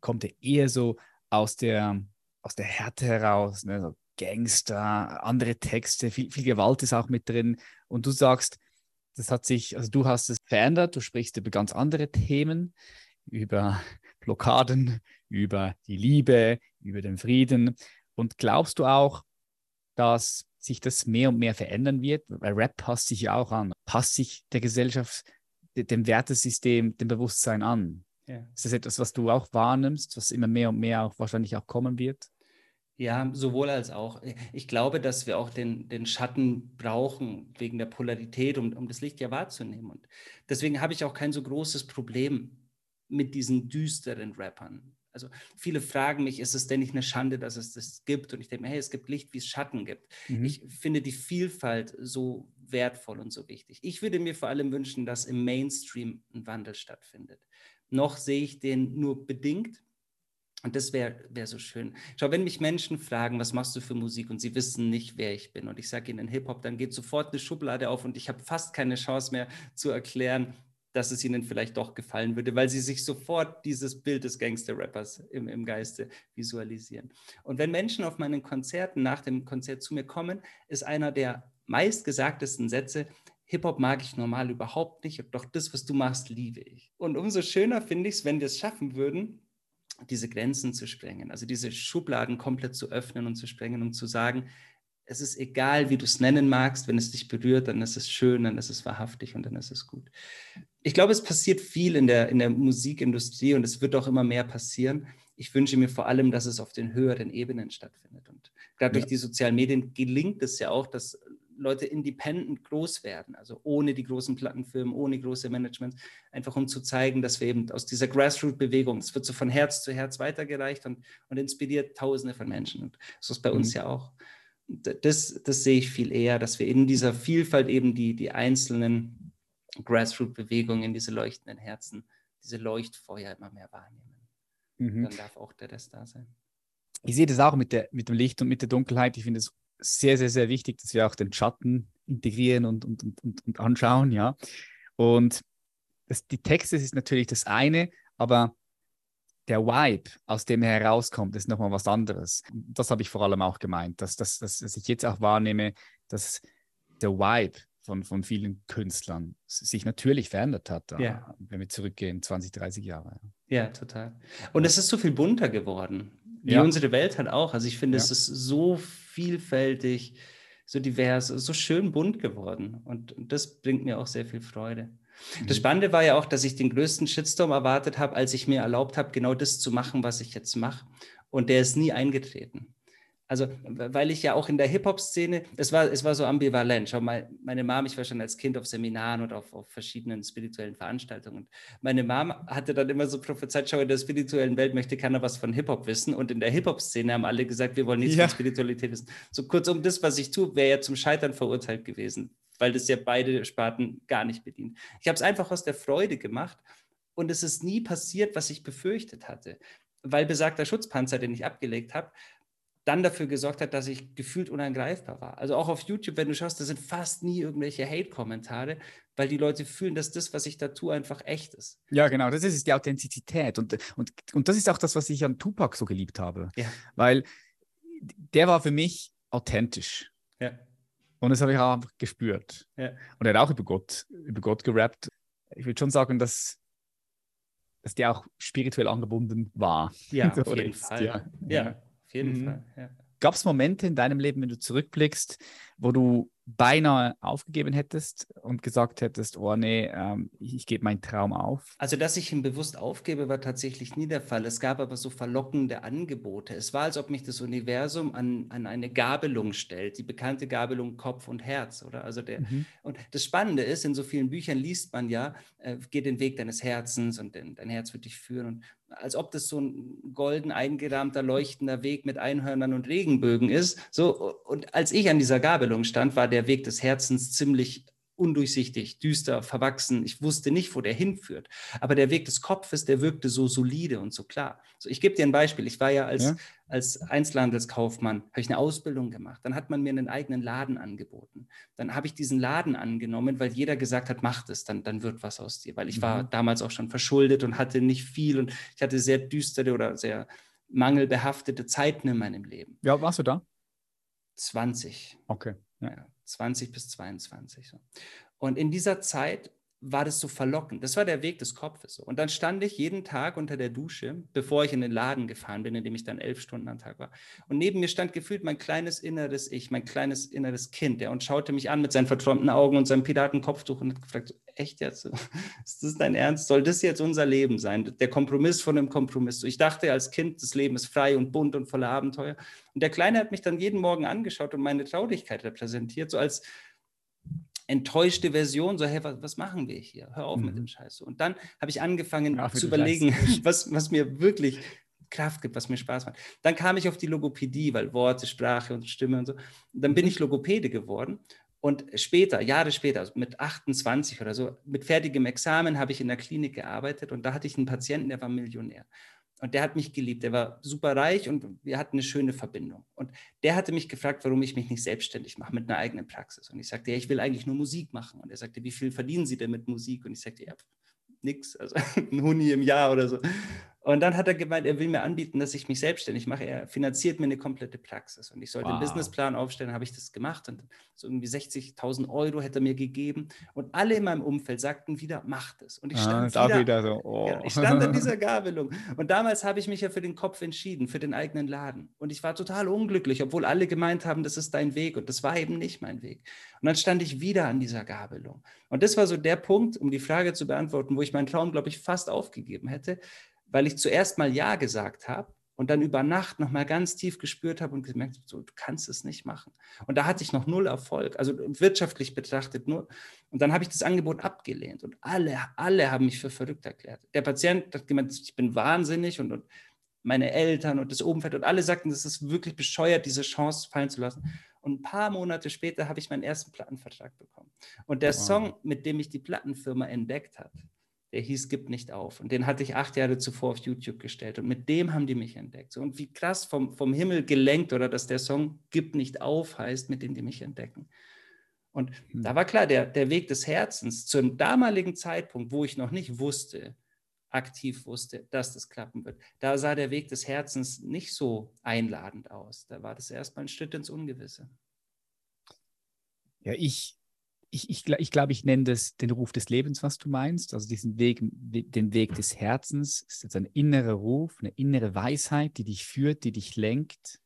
kommt ja eher so aus der, aus der Härte heraus, ne? so Gangster, andere Texte, viel, viel Gewalt ist auch mit drin. Und du sagst, das hat sich, also du hast es verändert, du sprichst über ganz andere Themen, über Blockaden, über die Liebe, über den Frieden. Und glaubst du auch, dass sich das mehr und mehr verändern wird? Weil Rap passt sich ja auch an, passt sich der Gesellschaft, dem Wertesystem, dem Bewusstsein an. Ja. Ist das etwas, was du auch wahrnimmst, was immer mehr und mehr auch wahrscheinlich auch kommen wird? Ja, sowohl als auch. Ich glaube, dass wir auch den, den Schatten brauchen wegen der Polarität, um, um das Licht ja wahrzunehmen. Und deswegen habe ich auch kein so großes Problem mit diesen düsteren Rappern. Also viele fragen mich, ist es denn nicht eine Schande, dass es das gibt? Und ich denke mir, hey, es gibt Licht, wie es Schatten gibt. Mhm. Ich finde die Vielfalt so wertvoll und so wichtig. Ich würde mir vor allem wünschen, dass im Mainstream ein Wandel stattfindet noch sehe ich den nur bedingt. Und das wäre wär so schön. Schau, wenn mich Menschen fragen, was machst du für Musik und sie wissen nicht, wer ich bin und ich sage ihnen Hip-Hop, dann geht sofort eine Schublade auf und ich habe fast keine Chance mehr zu erklären, dass es ihnen vielleicht doch gefallen würde, weil sie sich sofort dieses Bild des Gangster-Rappers im, im Geiste visualisieren. Und wenn Menschen auf meinen Konzerten nach dem Konzert zu mir kommen, ist einer der meistgesagtesten Sätze, Hip-Hop mag ich normal überhaupt nicht, doch das, was du machst, liebe ich. Und umso schöner finde ich es, wenn wir es schaffen würden, diese Grenzen zu sprengen, also diese Schubladen komplett zu öffnen und zu sprengen und zu sagen, es ist egal, wie du es nennen magst, wenn es dich berührt, dann ist es schön, dann ist es wahrhaftig und dann ist es gut. Ich glaube, es passiert viel in der, in der Musikindustrie und es wird auch immer mehr passieren. Ich wünsche mir vor allem, dass es auf den höheren Ebenen stattfindet. Und gerade ja. durch die sozialen Medien gelingt es ja auch, dass Leute independent groß werden, also ohne die großen Plattenfirmen, ohne große Management, einfach um zu zeigen, dass wir eben aus dieser Grassroot-Bewegung, es wird so von Herz zu Herz weitergereicht und, und inspiriert Tausende von Menschen. Und so ist bei mhm. uns ja auch. Das, das sehe ich viel eher, dass wir in dieser Vielfalt eben die, die einzelnen Grassroot-Bewegungen, diese leuchtenden Herzen, diese Leuchtfeuer immer mehr wahrnehmen. Mhm. Dann darf auch der Rest da sein. Ich sehe das auch mit, der, mit dem Licht und mit der Dunkelheit. Ich finde es sehr, sehr, sehr wichtig, dass wir auch den Schatten integrieren und, und, und, und anschauen, ja. Und das, die Texte ist natürlich das eine, aber der Vibe, aus dem er herauskommt, ist nochmal was anderes. Das habe ich vor allem auch gemeint, dass, dass, dass, dass ich jetzt auch wahrnehme, dass der Vibe von, von vielen Künstlern sich natürlich verändert hat, ja. wenn wir zurückgehen, 20, 30 Jahre. Ja, total. Und es ist so viel bunter geworden, wie ja. unsere Welt halt auch. Also ich finde, ja. es ist so vielfältig, so divers, so schön bunt geworden. Und, das bringt mir auch sehr viel Freude. Das mhm. Spannende war ja auch, dass ich den größten Shitstorm erwartet habe, als ich mir erlaubt habe, genau das zu machen, was ich jetzt mache. Und der ist nie eingetreten. Also, weil ich ja auch in der Hip-Hop-Szene, es war, es war so ambivalent. Schau mal, meine Mom, ich war schon als Kind auf Seminaren und auf, auf verschiedenen spirituellen Veranstaltungen. Und meine Mom hatte dann immer so prophezeit, schau, in der spirituellen Welt möchte keiner was von Hip-Hop wissen. Und in der Hip-Hop-Szene haben alle gesagt, wir wollen nichts ja. von Spiritualität wissen. So kurzum, das, was ich tue, wäre ja zum Scheitern verurteilt gewesen, weil das ja beide Sparten gar nicht bedient. Ich habe es einfach aus der Freude gemacht und es ist nie passiert, was ich befürchtet hatte. Weil besagter Schutzpanzer, den ich abgelegt habe, dann dafür gesorgt hat, dass ich gefühlt unangreifbar war. Also auch auf YouTube, wenn du schaust, da sind fast nie irgendwelche Hate-Kommentare, weil die Leute fühlen, dass das, was ich da tue, einfach echt ist. Ja, genau, das ist die Authentizität. Und, und, und das ist auch das, was ich an Tupac so geliebt habe. Ja. Weil der war für mich authentisch. Ja. Und das habe ich auch einfach gespürt. Ja. Und er hat auch über Gott, über Gott gerappt. Ich würde schon sagen, dass, dass der auch spirituell angebunden war. Ja, [laughs] auf jeden ist, Fall. Ja, Ja. Auf jeden Mhm. Fall. Ja. Gab es Momente in deinem Leben, wenn du zurückblickst, wo du beinahe aufgegeben hättest und gesagt hättest, oh nee, ähm, ich, gebe meinen Traum auf? Also, dass ich ihn bewusst aufgebe, war tatsächlich nie der Fall. Es gab aber so verlockende Angebote. Es war, als ob mich das Universum an, an eine Gabelung stellt, die bekannte Gabelung Kopf und Herz, oder? Also der, Mhm. und das Spannende ist, in so vielen Büchern liest man ja, äh, geh den Weg deines Herzens und dein, dein Herz wird dich führen. Und als ob das so ein golden eingerahmter, leuchtender Weg mit Einhörnern und Regenbögen ist. So, und als ich an dieser Gabelung stand, war der Weg des Herzens ziemlich undurchsichtig, düster, verwachsen. Ich wusste nicht, wo der hinführt. Aber der Weg des Kopfes, der wirkte so solide und so klar. So, ich gebe dir ein Beispiel. Ich war ja als, Ja. als Einzelhandelskaufmann, habe ich eine Ausbildung gemacht. Dann hat man mir einen eigenen Laden angeboten. Dann habe ich diesen Laden angenommen, weil jeder gesagt hat, mach das, dann, dann wird was aus dir. Weil ich war Mhm. damals auch schon verschuldet und hatte nicht viel und ich hatte sehr düstere oder sehr mangelbehaftete Zeiten in meinem Leben. Ja, warst du da? 20. Okay. Ja. Ja, 20 bis 22. So. Und in dieser Zeit war das so verlockend. Das war der Weg des Kopfes. Und dann stand ich jeden Tag unter der Dusche, bevor ich in den Laden gefahren bin, in dem ich dann elf Stunden am Tag war. Und neben mir stand gefühlt mein kleines inneres Ich, mein kleines inneres Kind, der und schaute mich an mit seinen verträumten Augen und seinem Piratenkopftuch und hat gefragt, echt jetzt? [laughs] Ist das dein Ernst? Soll das jetzt unser Leben sein? Der Kompromiss von dem Kompromiss. Ich dachte als Kind, das Leben ist frei und bunt und voller Abenteuer. Und der Kleine hat mich dann jeden Morgen angeschaut und meine Traurigkeit repräsentiert, so als enttäuschte Version, so, hey, was, was machen wir hier? Hör auf mit Mhm. dem Scheiß. Und dann habe ich angefangen für zu überlegen, [laughs] was, was mir wirklich Kraft gibt, was mir Spaß macht. Dann kam ich auf die Logopädie, weil Worte, Sprache und Stimme und so. Und dann bin ich Logopäde geworden. Und später, Jahre später, also mit 28 oder so, mit fertigem Examen habe ich in der Klinik gearbeitet und da hatte ich einen Patienten, der war Millionär. Und der hat mich geliebt, der war super reich und wir hatten eine schöne Verbindung. Und der hatte mich gefragt, warum ich mich nicht selbstständig mache mit einer eigenen Praxis. Und ich sagte, ja, ich will eigentlich nur Musik machen. Und er sagte, wie viel verdienen Sie denn mit Musik? Und ich sagte, ja, nix, also [laughs] ein Huni im Jahr oder so. Und dann hat er gemeint, er will mir anbieten, dass ich mich selbstständig mache. Er finanziert mir eine komplette Praxis und ich sollte einen Wow. Businessplan aufstellen, habe ich das gemacht und so irgendwie 60.000 Euro hätte er mir gegeben. Und alle in meinem Umfeld sagten wieder, mach das. Und ich Ah, stand auch wieder, wieder so. [laughs] Oh. ja, ich stand an dieser Gabelung. Und damals habe ich mich ja für den Kopf entschieden, für den eigenen Laden. Und ich war total unglücklich, obwohl alle gemeint haben, das ist dein Weg. Und das war eben nicht mein Weg. Und dann stand ich wieder an dieser Gabelung. Und das war so der Punkt, um die Frage zu beantworten, wo ich meinen Traum, glaube ich, fast aufgegeben hätte, weil ich zuerst mal Ja gesagt habe und dann über Nacht nochmal ganz tief gespürt habe und gemerkt, habe, so, du kannst es nicht machen. Und da hatte ich noch null Erfolg, also wirtschaftlich betrachtet nur. Und dann habe ich das Angebot abgelehnt und alle, alle haben mich für verrückt erklärt. Der Patient hat gemeint, ich bin wahnsinnig und, und meine Eltern und das Umfeld und alle sagten, das ist wirklich bescheuert, diese Chance fallen zu lassen. Und ein paar Monate später habe ich meinen ersten Plattenvertrag bekommen. Und der Wow. Song, mit dem mich die Plattenfirma entdeckt hat, der hieß Gib nicht auf. Und den hatte ich acht Jahre zuvor auf YouTube gestellt. Und mit dem haben die mich entdeckt. So, und wie krass vom, vom Himmel gelenkt oder dass der Song Gib nicht auf heißt, mit dem die mich entdecken. Und Hm. da war klar, der, der Weg des Herzens zum damaligen Zeitpunkt, wo ich noch nicht wusste, aktiv wusste, dass das klappen wird, da sah der Weg des Herzens nicht so einladend aus. Da war das erstmal ein Schritt ins Ungewisse. Ja, ich, ich, ich, ich glaube, ich nenne das den Ruf des Lebens, was du meinst. Also diesen Weg, den Weg des Herzens. Das ist jetzt ein innerer Ruf, eine innere Weisheit, die dich führt, die dich lenkt.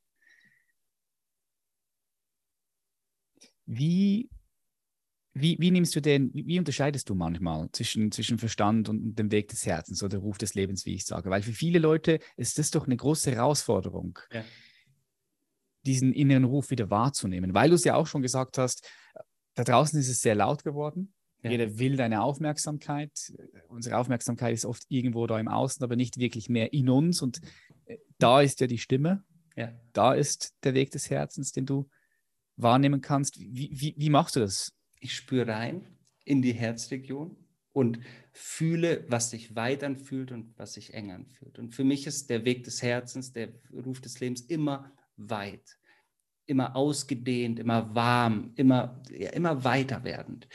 Wie, wie, wie nimmst du den, wie, wie unterscheidest du manchmal zwischen, zwischen Verstand und dem Weg des Herzens oder Ruf des Lebens, wie ich sage? Weil für viele Leute ist das doch eine große Herausforderung, Ja. diesen inneren Ruf wieder wahrzunehmen. Weil du es ja auch schon gesagt hast, da draußen ist es sehr laut geworden. Ja. Jeder will deine Aufmerksamkeit. Unsere Aufmerksamkeit ist oft irgendwo da im Außen, aber nicht wirklich mehr in uns. Und äh, da ist ja die Stimme, Ja. da ist der Weg des Herzens, den du wahrnehmen kannst. Wie, wie, wie machst du das? Ich spüre rein in die Herzregion und fühle, was sich weit anfühlt und was sich eng anfühlt. Und für mich ist der Weg des Herzens, der Ruf des Lebens immer weit, immer ausgedehnt, immer warm, immer, ja, immer weiter werdend.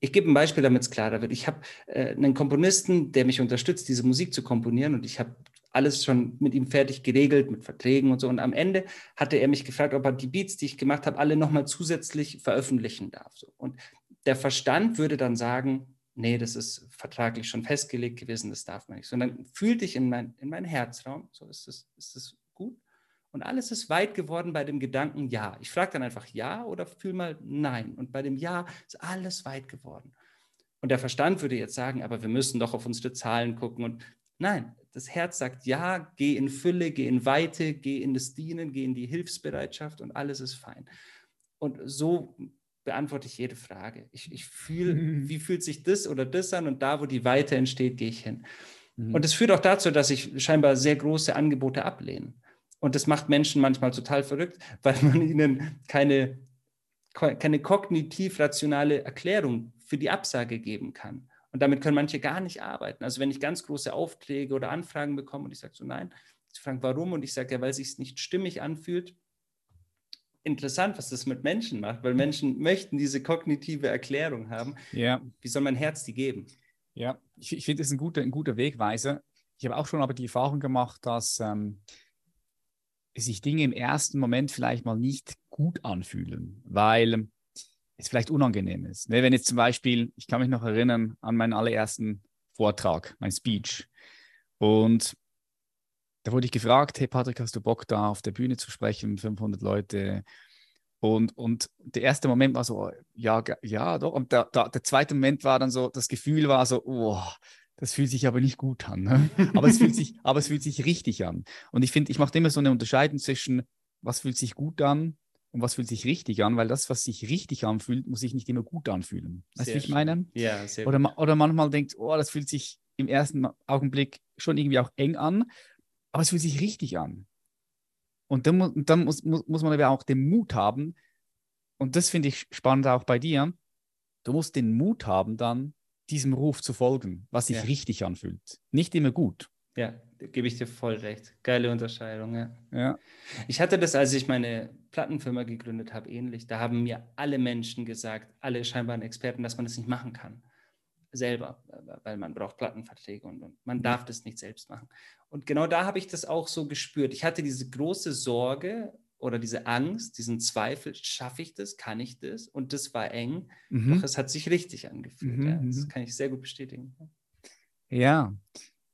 Ich gebe ein Beispiel, damit es klarer wird. Ich habe äh, einen Komponisten, der mich unterstützt, diese Musik zu komponieren und ich habe alles schon mit ihm fertig geregelt, mit Verträgen und so. Und am Ende hatte er mich gefragt, ob er die Beats, die ich gemacht habe, alle nochmal zusätzlich veröffentlichen darf. So. Und der Verstand würde dann sagen, nee, das ist vertraglich schon festgelegt gewesen, das darf man nicht. Sondern fühlt dich in, mein, in meinen Herzraum, so ist es, ist es. Und alles ist weit geworden bei dem Gedanken Ja. Ich frage dann einfach Ja oder fühl mal Nein. Und bei dem Ja ist alles weit geworden. Und der Verstand würde jetzt sagen, aber wir müssen doch auf unsere Zahlen gucken. Und nein, das Herz sagt Ja, geh in Fülle, geh in Weite, geh in das Dienen, geh in die Hilfsbereitschaft und alles ist fein. Und so beantworte ich jede Frage. Ich, ich fühle, mhm. wie fühlt sich das oder das an und da, wo die Weite entsteht, gehe ich hin. Mhm. Und es führt auch dazu, dass ich scheinbar sehr große Angebote ablehne. Und das macht Menschen manchmal total verrückt, [laughs] weil man ihnen keine, keine kognitiv-rationale Erklärung für die Absage geben kann. Und damit können manche gar nicht arbeiten. Also wenn ich ganz große Aufträge oder Anfragen bekomme und ich sage so, nein, sie fragen, warum? Und ich sage, ja, weil es sich nicht stimmig anfühlt, interessant, was das mit Menschen macht, weil Menschen möchten diese kognitive Erklärung haben. Ja. Wie soll mein Herz die geben? Ja, ich, ich finde, das ist ein guter, ein guter Wegweiser. Ich habe auch schon aber die Erfahrung gemacht, dass ähm, sich Dinge im ersten Moment vielleicht mal nicht gut anfühlen, weil es vielleicht unangenehm ist. Ne, wenn jetzt zum Beispiel, ich kann mich noch erinnern an meinen allerersten Vortrag, mein Speech. Und da wurde ich gefragt, hey Patrick, hast du Bock da auf der Bühne zu sprechen, 500 Leute? Und, und der erste Moment war so, ja, ja, doch. Und der, der, der zweite Moment war dann so, das Gefühl war so, oh, das fühlt sich aber nicht gut an. Ne? [laughs] Aber, es fühlt sich, aber es fühlt sich richtig an. Und ich finde, ich mache immer so eine Unterscheidung zwischen, was fühlt sich gut an und was fühlt sich richtig an, weil das, was sich richtig anfühlt, muss sich nicht immer gut anfühlen. Weißt du, wie ich meine? Ja, sehr oder, oder manchmal denkt, oh, das fühlt sich im ersten Augenblick schon irgendwie auch eng an, aber es fühlt sich richtig an. Und dann, mu dann muss, muss, muss man aber auch den Mut haben, und das finde ich spannend auch bei dir, du musst den Mut haben, dann diesem Ruf zu folgen, was sich ja. richtig anfühlt. Nicht immer gut. Ja, gebe ich dir voll recht. Geile Unterscheidung, ja. ja. Ich hatte das, als ich meine Plattenfirma gegründet habe, ähnlich. Da haben mir alle Menschen gesagt, alle scheinbaren Experten, dass man das nicht machen kann selber, weil man braucht Plattenverträge und, und man darf das nicht selbst machen. Und genau da habe ich das auch so gespürt. Ich hatte diese große Sorge oder diese Angst, diesen Zweifel, schaffe ich das, kann ich das? Und das war eng, mhm. doch es hat sich richtig angefühlt. Mhm. Ja. Das mhm. kann ich sehr gut bestätigen. Ja,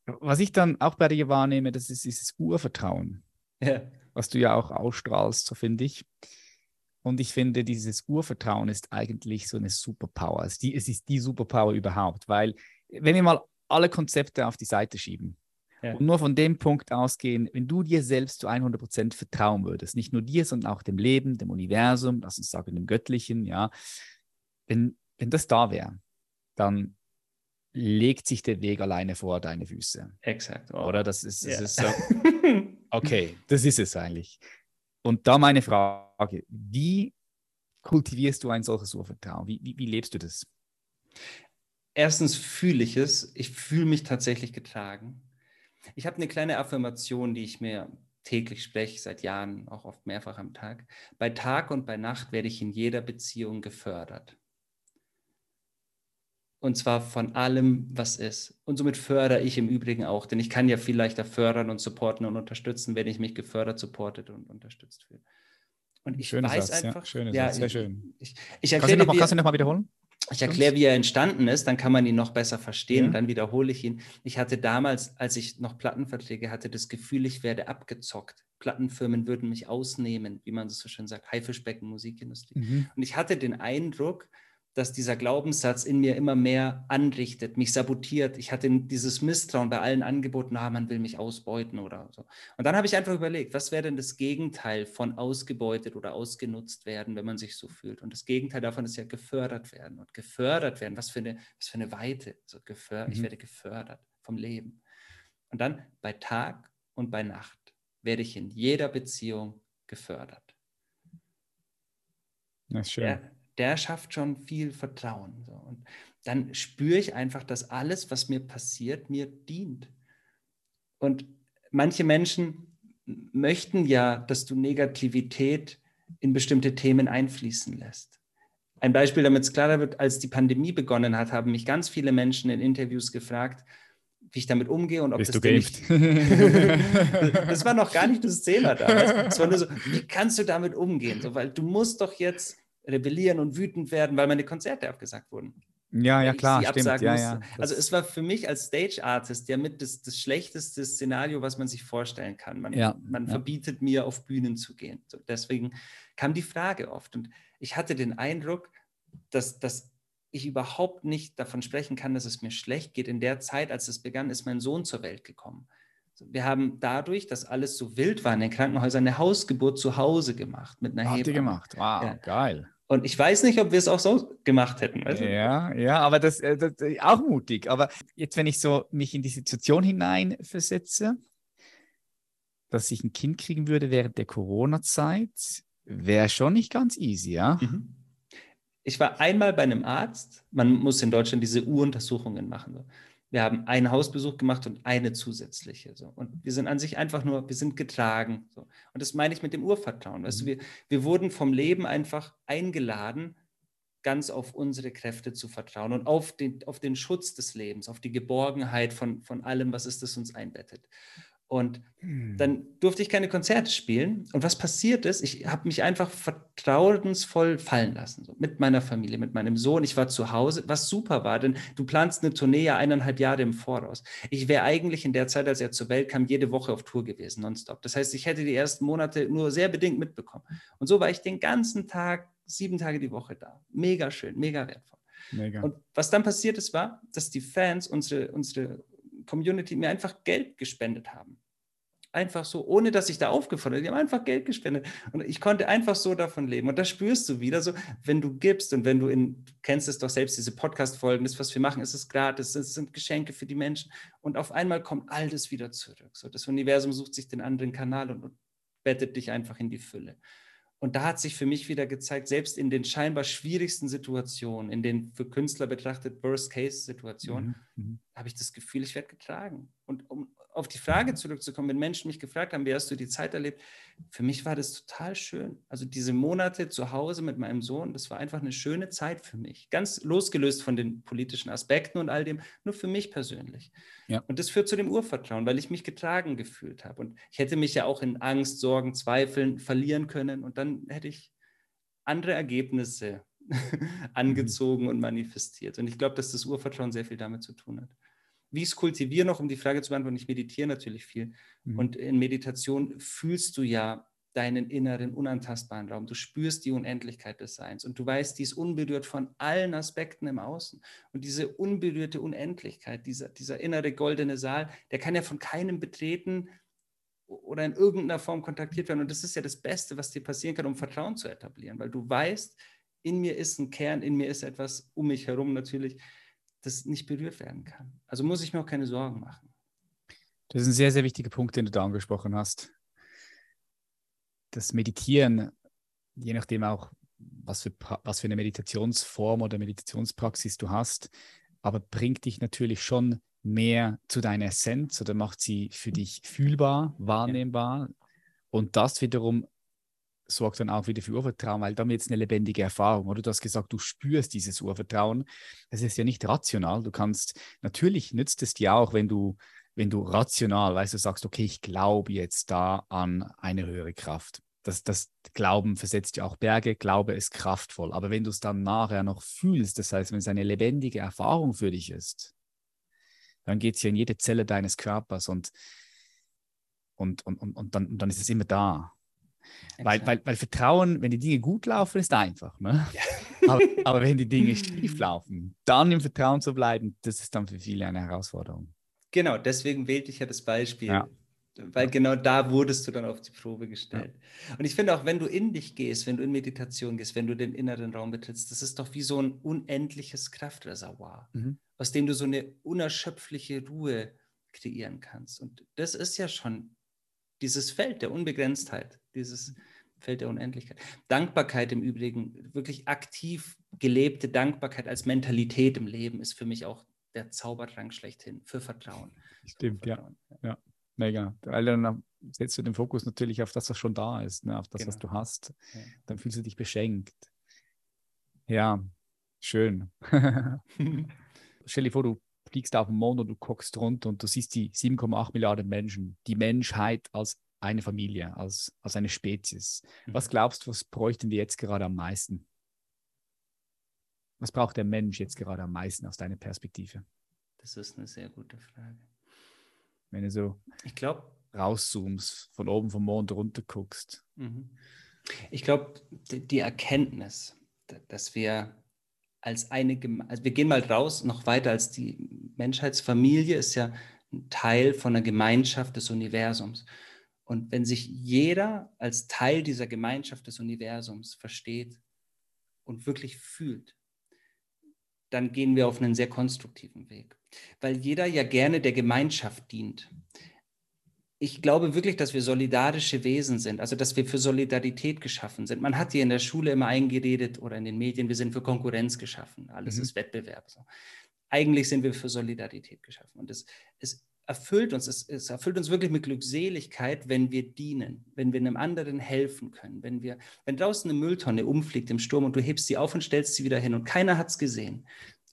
was ich dann auch bei dir wahrnehme, das ist dieses Urvertrauen, ja. was du ja auch ausstrahlst, so finde ich. Und ich finde, dieses Urvertrauen ist eigentlich so eine Superpower. Die, es ist die Superpower überhaupt, weil wenn wir mal alle Konzepte auf die Seite schieben ja. und nur von dem Punkt ausgehen, wenn du dir selbst zu 100% vertrauen würdest, nicht nur dir, sondern auch dem Leben, dem Universum, lass uns sagen, dem Göttlichen, ja, wenn, wenn das da wäre, dann legt sich der Weg alleine vor deine Füße. Exakt. Oh. Oder? Das ist, das ja. ist so. [laughs] Okay, das ist es eigentlich. Und da meine Frage, wie kultivierst du ein solches Urvertrauen? Wie, wie, wie lebst du das? Erstens fühle ich es. Ich fühle mich tatsächlich getragen. Ich habe eine kleine Affirmation, die ich mir täglich spreche, seit Jahren, auch oft mehrfach am Tag. Bei Tag und bei Nacht werde ich in jeder Beziehung gefördert. Und zwar von allem, was ist. Und somit fördere ich im Übrigen auch, denn ich kann ja viel leichter fördern und supporten und unterstützen, wenn ich mich gefördert, supportet und unterstützt fühle. Und ich Schöner weiß Satz, einfach, ja, Schöne ja, Satz, sehr schön. Ich, ich kannst, du noch mal, kannst du noch mal wiederholen? Ich erkläre, wie er entstanden ist, dann kann man ihn noch besser verstehen ja. und dann wiederhole ich ihn. Ich hatte damals, als ich noch Plattenverträge hatte, das Gefühl, ich werde abgezockt. Plattenfirmen würden mich ausnehmen, wie man so schön sagt, Haifischbecken, Musikindustrie. Mhm. Und ich hatte den Eindruck, dass dieser Glaubenssatz in mir immer mehr anrichtet, mich sabotiert. Ich hatte dieses Misstrauen bei allen Angeboten, ah, man will mich ausbeuten oder so. Und dann habe ich einfach überlegt, was wäre denn das Gegenteil von ausgebeutet oder ausgenutzt werden, wenn man sich so fühlt? Und das Gegenteil davon ist ja gefördert werden. Und gefördert werden, was für eine, was für eine Weite. So gefördert, mhm. Ich werde gefördert vom Leben. Und dann bei Tag und bei Nacht werde ich in jeder Beziehung gefördert. Das ist schön. Ja, der schafft schon viel Vertrauen. So. Und dann spüre ich einfach, dass alles, was mir passiert, mir dient. Und manche Menschen möchten ja, dass du Negativität in bestimmte Themen einfließen lässt. Ein Beispiel, damit es klarer wird, als die Pandemie begonnen hat, haben mich ganz viele Menschen in Interviews gefragt, wie ich damit umgehe und ob Bist das du nicht. [laughs] das war noch gar nicht das Thema damals. Es war nur so, wie kannst du damit umgehen? So, weil du musst doch jetzt rebellieren und wütend werden, weil meine Konzerte abgesagt wurden. Ja, ja, klar, stimmt. Ja, ja, also es war für mich als Stage Artist ja mit das, das schlechteste Szenario, was man sich vorstellen kann. Man, ja, man verbietet mir, auf Bühnen zu gehen. So, deswegen kam die Frage oft. Und ich hatte den Eindruck, dass, dass ich überhaupt nicht davon sprechen kann, dass es mir schlecht geht. In der Zeit, als es begann, ist mein Sohn zur Welt gekommen. Wir haben dadurch, dass alles so wild war in den Krankenhäusern, eine Hausgeburt zu Hause gemacht mit einer Habt Hebamme. ihr gemacht? Wow, geil. Und ich weiß nicht, ob wir es auch so gemacht hätten. weißt du? Ja, ja, aber das, äh, das äh, auch mutig. Aber jetzt, wenn ich so mich in die Situation hineinversetze, dass ich ein Kind kriegen würde während der Corona-Zeit, wäre schon nicht ganz easy, ja? Mhm. Ich war einmal bei einem Arzt. Man muss in Deutschland diese U-Untersuchungen machen. Wir haben einen Hausbesuch gemacht und eine zusätzliche. So. Und wir sind an sich einfach nur, wir sind getragen. So. Und das meine ich mit dem Urvertrauen. Weißt du, Mhm. wir, wir wurden vom Leben einfach eingeladen, ganz auf unsere Kräfte zu vertrauen und auf den, auf den Schutz des Lebens, auf die Geborgenheit von, von allem, was ist, das uns einbettet. Und Hm. dann durfte ich keine Konzerte spielen. Und was passiert ist, ich habe mich einfach vertrauensvoll fallen lassen, so, mit meiner Familie, mit meinem Sohn. Ich war zu Hause, was super war, denn du planst eine Tournee ja eineinhalb Jahre im Voraus. Ich wäre eigentlich in der Zeit, als er zur Welt kam, jede Woche auf Tour gewesen, nonstop. Das heißt, ich hätte die ersten Monate nur sehr bedingt mitbekommen. Und so war ich den ganzen Tag, sieben Tage die Woche da. Mega schön, mega wertvoll. Mega. Und was dann passiert ist, war, dass die Fans, unsere, unsere Community, mir einfach Geld gespendet haben. Einfach so, ohne dass ich da aufgefordert. Die haben einfach Geld gespendet. Und ich konnte einfach so davon leben. Und da spürst du wieder so, wenn du gibst und wenn du in, du kennst es doch selbst, diese Podcast-Folgen, das, was wir machen, ist es gratis, es sind Geschenke für die Menschen. Und auf einmal kommt all das wieder zurück. So, das Universum sucht sich den anderen Kanal und, und bettet dich einfach in die Fülle. Und da hat sich für mich wieder gezeigt, selbst in den scheinbar schwierigsten Situationen, in den für Künstler betrachtet Worst-Case-Situationen, Mhm. Mhm. habe ich das Gefühl, ich werde getragen. Und um auf die Frage zurückzukommen, wenn Menschen mich gefragt haben, wie hast du die Zeit erlebt, für mich war das total schön. Also diese Monate zu Hause mit meinem Sohn, das war einfach eine schöne Zeit für mich. Ganz losgelöst von den politischen Aspekten und all dem, nur für mich persönlich. Ja. Und das führt zu dem Urvertrauen, weil ich mich getragen gefühlt habe. Und ich hätte mich ja auch in Angst, Sorgen, Zweifeln verlieren können und dann hätte ich andere Ergebnisse [laughs] angezogen und manifestiert. Und ich glaube, dass das Urvertrauen sehr viel damit zu tun hat. Wie ich es kultiviere noch, um die Frage zu beantworten, ich meditiere natürlich viel. Mhm. Und in Meditation fühlst du ja deinen inneren, unantastbaren Raum. Du spürst die Unendlichkeit des Seins und du weißt, die ist unberührt von allen Aspekten im Außen. Und diese unberührte Unendlichkeit, dieser, dieser innere goldene Saal, der kann ja von keinem betreten oder in irgendeiner Form kontaktiert werden. Und das ist ja das Beste, was dir passieren kann, um Vertrauen zu etablieren, weil du weißt, in mir ist ein Kern, in mir ist etwas um mich herum natürlich, das nicht berührt werden kann. Also muss ich mir auch keine Sorgen machen. Das ist ein sehr, sehr wichtiger Punkt, den du da angesprochen hast. Das Meditieren, je nachdem auch, was für, was für eine Meditationsform oder Meditationspraxis du hast, aber bringt dich natürlich schon mehr zu deiner Essenz oder macht sie für dich fühlbar, wahrnehmbar. Und das wiederum sorgt dann auch wieder für Urvertrauen, weil wird es eine lebendige Erfahrung. Oder du hast gesagt, du spürst dieses Urvertrauen. Das ist ja nicht rational. Du kannst, natürlich nützt es dir auch, wenn du, wenn du rational, weißt du, sagst, okay, ich glaube jetzt da an eine höhere Kraft. Das, das Glauben versetzt ja auch Berge, Glaube ist kraftvoll. Aber wenn du es dann nachher noch fühlst, das heißt, wenn es eine lebendige Erfahrung für dich ist, dann geht es ja in jede Zelle deines Körpers und, und, und, und, und, dann, und dann ist es immer da. Weil, weil, weil Vertrauen, wenn die Dinge gut laufen, ist einfach. Ne? [laughs] Aber, aber wenn die Dinge [laughs] schief laufen, dann im Vertrauen zu bleiben, das ist dann für viele eine Herausforderung. Genau, deswegen wählte ich ja das Beispiel. Ja. Weil genau da wurdest du dann auf die Probe gestellt. Und ich finde auch, wenn du in dich gehst, wenn du in Meditation gehst, wenn du den inneren Raum betrittst, das ist doch wie so ein unendliches Kraftreservoir, Mhm. aus dem du so eine unerschöpfliche Ruhe kreieren kannst. Und das ist ja schon dieses Feld der Unbegrenztheit, dieses Feld der Unendlichkeit. Dankbarkeit im Übrigen, wirklich aktiv gelebte Dankbarkeit als Mentalität im Leben ist für mich auch der Zaubertrank schlechthin für Vertrauen. Stimmt, ja. Vertrauen. Mega. Weil dann setzt du den Fokus natürlich auf das, was schon da ist, ne? auf das, genau. was du hast. Ja. Dann fühlst du dich beschenkt. Ja, schön. [laughs] [laughs] Stell dir vor, du fliegst auf den Mond und du guckst runter und du siehst die 7,8 Milliarden Menschen, die Menschheit als eine Familie, als, als eine Spezies. Mhm. Was glaubst du, was bräuchten wir jetzt gerade am meisten? Was braucht der Mensch jetzt gerade am meisten aus deiner Perspektive? Das ist eine sehr gute Frage. Wenn du so ich glaube, rauszoomst, von oben vom Mond runter guckst. Mhm. Ich glaube, die Erkenntnis, dass wir als eine, also wir gehen mal raus, noch weiter als die Menschheitsfamilie ist ja ein Teil von einer Gemeinschaft des Universums. Und wenn sich jeder als Teil dieser Gemeinschaft des Universums versteht und wirklich fühlt, dann gehen wir auf einen sehr konstruktiven Weg, weil jeder ja gerne der Gemeinschaft dient ich glaube wirklich, dass wir solidarische Wesen sind, also dass wir für Solidarität geschaffen sind. Man hat hier in der Schule immer eingeredet oder in den Medien, wir sind für Konkurrenz geschaffen, alles mhm. ist Wettbewerb. So. Eigentlich sind wir für Solidarität geschaffen und es, es erfüllt uns, es, es, erfüllt uns wirklich mit Glückseligkeit, wenn wir dienen, wenn wir einem anderen helfen können, wenn wir, wenn draußen eine Mülltonne umfliegt im Sturm und du hebst sie auf und stellst sie wieder hin und keiner hat es gesehen,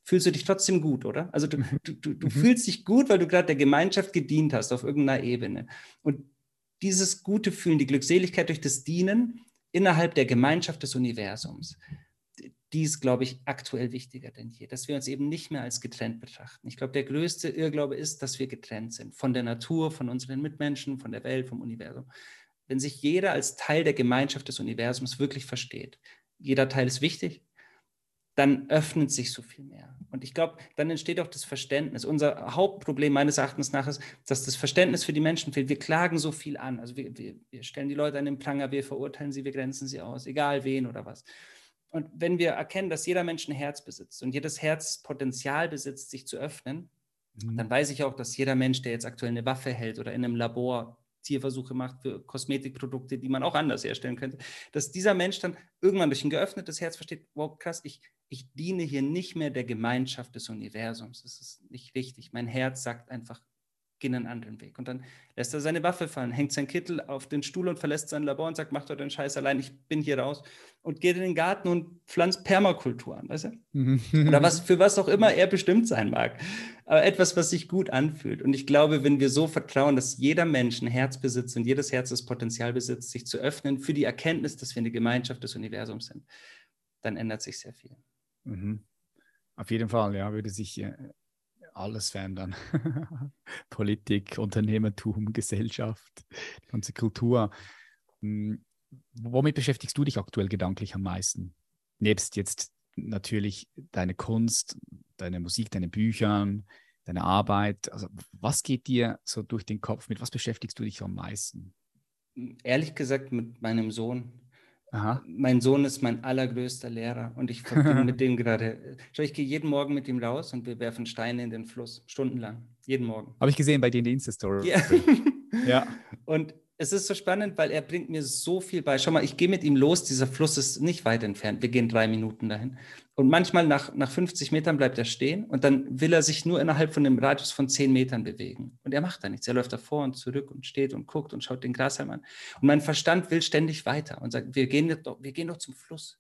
fühlst du dich trotzdem gut, oder? Also du, mhm. du, du, du mhm. fühlst dich gut, weil du gerade der Gemeinschaft gedient hast auf irgendeiner Ebene. Und dieses gute Fühlen, die Glückseligkeit durch das Dienen innerhalb der Gemeinschaft des Universums, die ist, glaube ich, aktuell wichtiger denn je, dass wir uns eben nicht mehr als getrennt betrachten. Ich glaube, der größte Irrglaube ist, dass wir getrennt sind von der Natur, von unseren Mitmenschen, von der Welt, vom Universum. Wenn sich jeder als Teil der Gemeinschaft des Universums wirklich versteht, jeder Teil ist wichtig, dann öffnet sich so viel mehr. Und ich glaube, dann entsteht auch das Verständnis. Unser Hauptproblem meines Erachtens nach ist, dass das Verständnis für die Menschen fehlt. Wir klagen so viel an. Also wir, wir, wir stellen die Leute an den Pranger, wir verurteilen sie, wir grenzen sie aus, egal wen oder was. Und wenn wir erkennen, dass jeder Mensch ein Herz besitzt und jedes Herz Potenzial besitzt, sich zu öffnen, mhm. dann weiß ich auch, dass jeder Mensch, der jetzt aktuell eine Waffe hält oder in einem Labor Tierversuche macht für Kosmetikprodukte, die man auch anders herstellen könnte, dass dieser Mensch dann irgendwann durch ein geöffnetes Herz versteht, wow, krass, ich, ich diene hier nicht mehr der Gemeinschaft des Universums. Das ist nicht richtig. Mein Herz sagt einfach, geh einen anderen Weg. Und dann lässt er seine Waffe fallen, hängt sein Kittel auf den Stuhl und verlässt sein Labor und sagt, mach doch den Scheiß allein, ich bin hier raus. Und geht in den Garten und pflanzt Permakultur an, weißt du? [laughs] Oder was, für was auch immer er bestimmt sein mag. Aber etwas, was sich gut anfühlt. Und ich glaube, wenn wir so vertrauen, dass jeder Mensch ein Herz besitzt und jedes Herz das Potenzial besitzt, sich zu öffnen für die Erkenntnis, dass wir eine Gemeinschaft des Universums sind, dann ändert sich sehr viel. Mhm. Auf jeden Fall, ja, würde sich äh, alles verändern. [laughs] Politik, Unternehmertum, Gesellschaft, die ganze Kultur. Hm, womit beschäftigst du dich aktuell gedanklich am meisten? Nebst jetzt natürlich deine Kunst, deine Musik, deine Bücher, deine Arbeit. Also was geht dir so durch den Kopf? Mit was beschäftigst du dich am meisten? Ehrlich gesagt mit meinem Sohn. Aha. Mein Sohn ist mein allergrößter Lehrer und ich verbinde [laughs] mit dem gerade. Schau, ich gehe jeden Morgen mit ihm raus und wir werfen Steine in den Fluss, stundenlang, jeden Morgen. Habe ich gesehen bei dir in der Insta-Story. Ja. ja. [laughs] Und es ist so spannend, weil er bringt mir so viel bei. Schau mal, ich gehe mit ihm los, dieser Fluss ist nicht weit entfernt. Wir gehen drei Minuten dahin. Und manchmal nach, nach 50 Metern bleibt er stehen und dann will er sich nur innerhalb von einem Radius von 10 Metern bewegen. Und er macht da nichts. Er läuft da vor und zurück und steht und guckt und schaut den Grashalm an. Und mein Verstand will ständig weiter und sagt, wir gehen doch, wir gehen doch zum Fluss.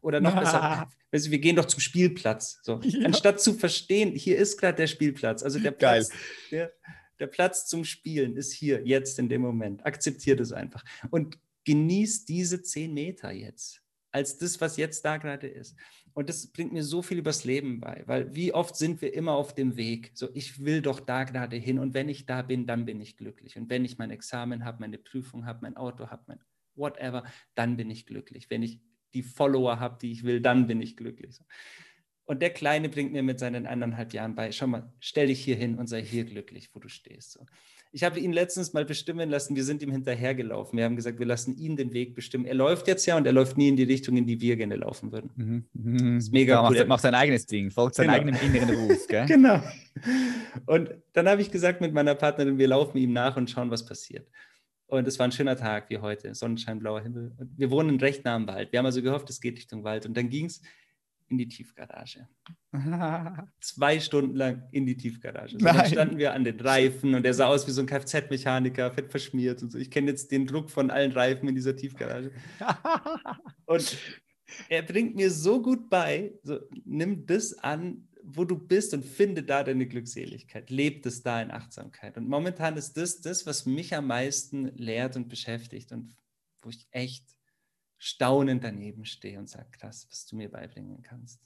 Oder noch besser, [laughs] wir gehen doch zum Spielplatz. So. [laughs] Ja. Anstatt zu verstehen, hier ist gerade der Spielplatz. Also der Platz, Geil. Der, der Platz zum Spielen ist hier, jetzt in dem Moment. Akzeptiert es einfach. Und genießt diese zehn Meter jetzt als das, was jetzt da gerade ist. Und das bringt mir so viel übers Leben bei, weil wie oft sind wir immer auf dem Weg? So, ich will doch da gerade hin und wenn ich da bin, dann bin ich glücklich. Und wenn ich mein Examen habe, meine Prüfung habe, mein Auto habe, mein whatever, dann bin ich glücklich. Wenn ich die Follower habe, die ich will, dann bin ich glücklich. Und der Kleine bringt mir mit seinen anderthalb Jahren bei, schau mal, stell dich hier hin und sei hier glücklich, wo du stehst. So. Ich habe ihn letztens mal bestimmen lassen, wir sind ihm hinterhergelaufen. Wir haben gesagt, wir lassen ihn den Weg bestimmen. Er läuft jetzt ja und er läuft nie in die Richtung, in die wir gerne laufen würden. Mhm. mhm. Das ist mega ja, cool. Macht, macht sein eigenes Ding, folgt seinem genau. eigenen inneren Ruf. [laughs] Genau. Und dann habe ich gesagt mit meiner Partnerin, wir laufen ihm nach und schauen, was passiert. Und es war ein schöner Tag wie heute, Sonnenschein, blauer Himmel. Und wir wohnen recht nah am Wald. Wir haben also gehofft, es geht Richtung Wald. Und dann ging es in die Tiefgarage. [laughs] Zwei Stunden lang in die Tiefgarage. So, dann standen wir an den Reifen und er sah aus wie so ein Kfz-Mechaniker, fett verschmiert und so. Ich kenne jetzt den Druck von allen Reifen in dieser Tiefgarage. [laughs] und er bringt mir so gut bei, so, nimm das an, wo du bist und finde da deine Glückseligkeit. Leb es da in Achtsamkeit. Und momentan ist das das, was mich am meisten lehrt und beschäftigt und wo ich echt staunend daneben stehe und sage, krass, was du mir beibringen kannst.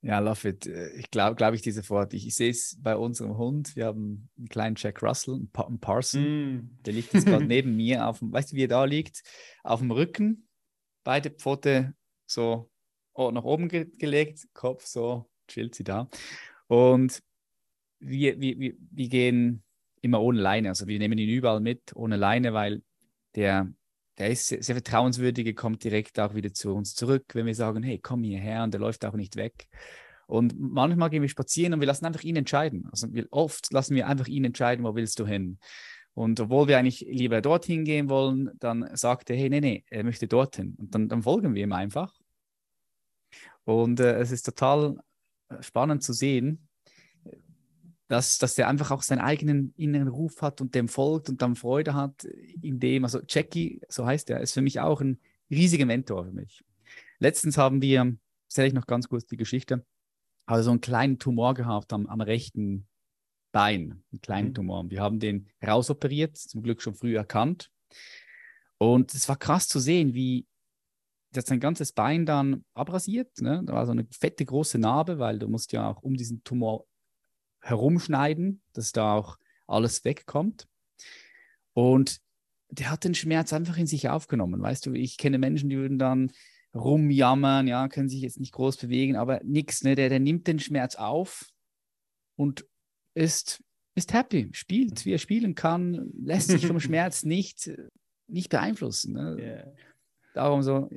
Ja, love it. Ich glaube, glaube ich, diese Wort. Ich, ich sehe es bei unserem Hund. Wir haben einen kleinen Jack Russell, einen, pa einen Parson. Mm. Der liegt jetzt gerade [laughs] neben mir auf dem, weißt du, wie er da liegt? Auf dem Rücken, beide Pfote so oh, nach oben ge gelegt, Kopf so, chillt sie da. Und wir, wir, wir, wir gehen immer ohne Leine. Also wir nehmen ihn überall mit, ohne Leine, weil der, der ist sehr, sehr vertrauenswürdig, kommt direkt auch wieder zu uns zurück, wenn wir sagen, hey, komm hierher und der läuft auch nicht weg. Und manchmal gehen wir spazieren und wir lassen einfach ihn entscheiden. Also oft lassen wir einfach ihn entscheiden, wo willst du hin. Und obwohl wir eigentlich lieber dorthin gehen wollen, dann sagt er, hey, nee, nee, er möchte dorthin. Und dann, dann folgen wir ihm einfach. Und äh, es ist total äh, spannend zu sehen, dass, dass der einfach auch seinen eigenen inneren Ruf hat und dem folgt und dann Freude hat in dem. Also Jackie, so heißt er, ist für mich auch ein riesiger Mentor für mich. Letztens haben wir, erzähle ich noch ganz kurz die Geschichte, also so einen kleinen Tumor gehabt am, am rechten Bein, einen kleinen mhm. Tumor. Wir haben den rausoperiert, zum Glück schon früh erkannt. Und es war krass zu sehen, wie hat sein ganzes Bein dann abrasiert. Ne? Da war so eine fette große Narbe, weil du musst ja auch um diesen Tumor herumschneiden, dass da auch alles wegkommt. Und der hat den Schmerz einfach in sich aufgenommen. Weißt du, ich kenne Menschen, die würden dann rumjammern, ja, können sich jetzt nicht groß bewegen, aber nichts, ne? der, der nimmt den Schmerz auf und ist, ist happy, spielt, wie er spielen kann, lässt sich vom [laughs] Schmerz nicht, nicht beeinflussen. Ne? Yeah. Darum so,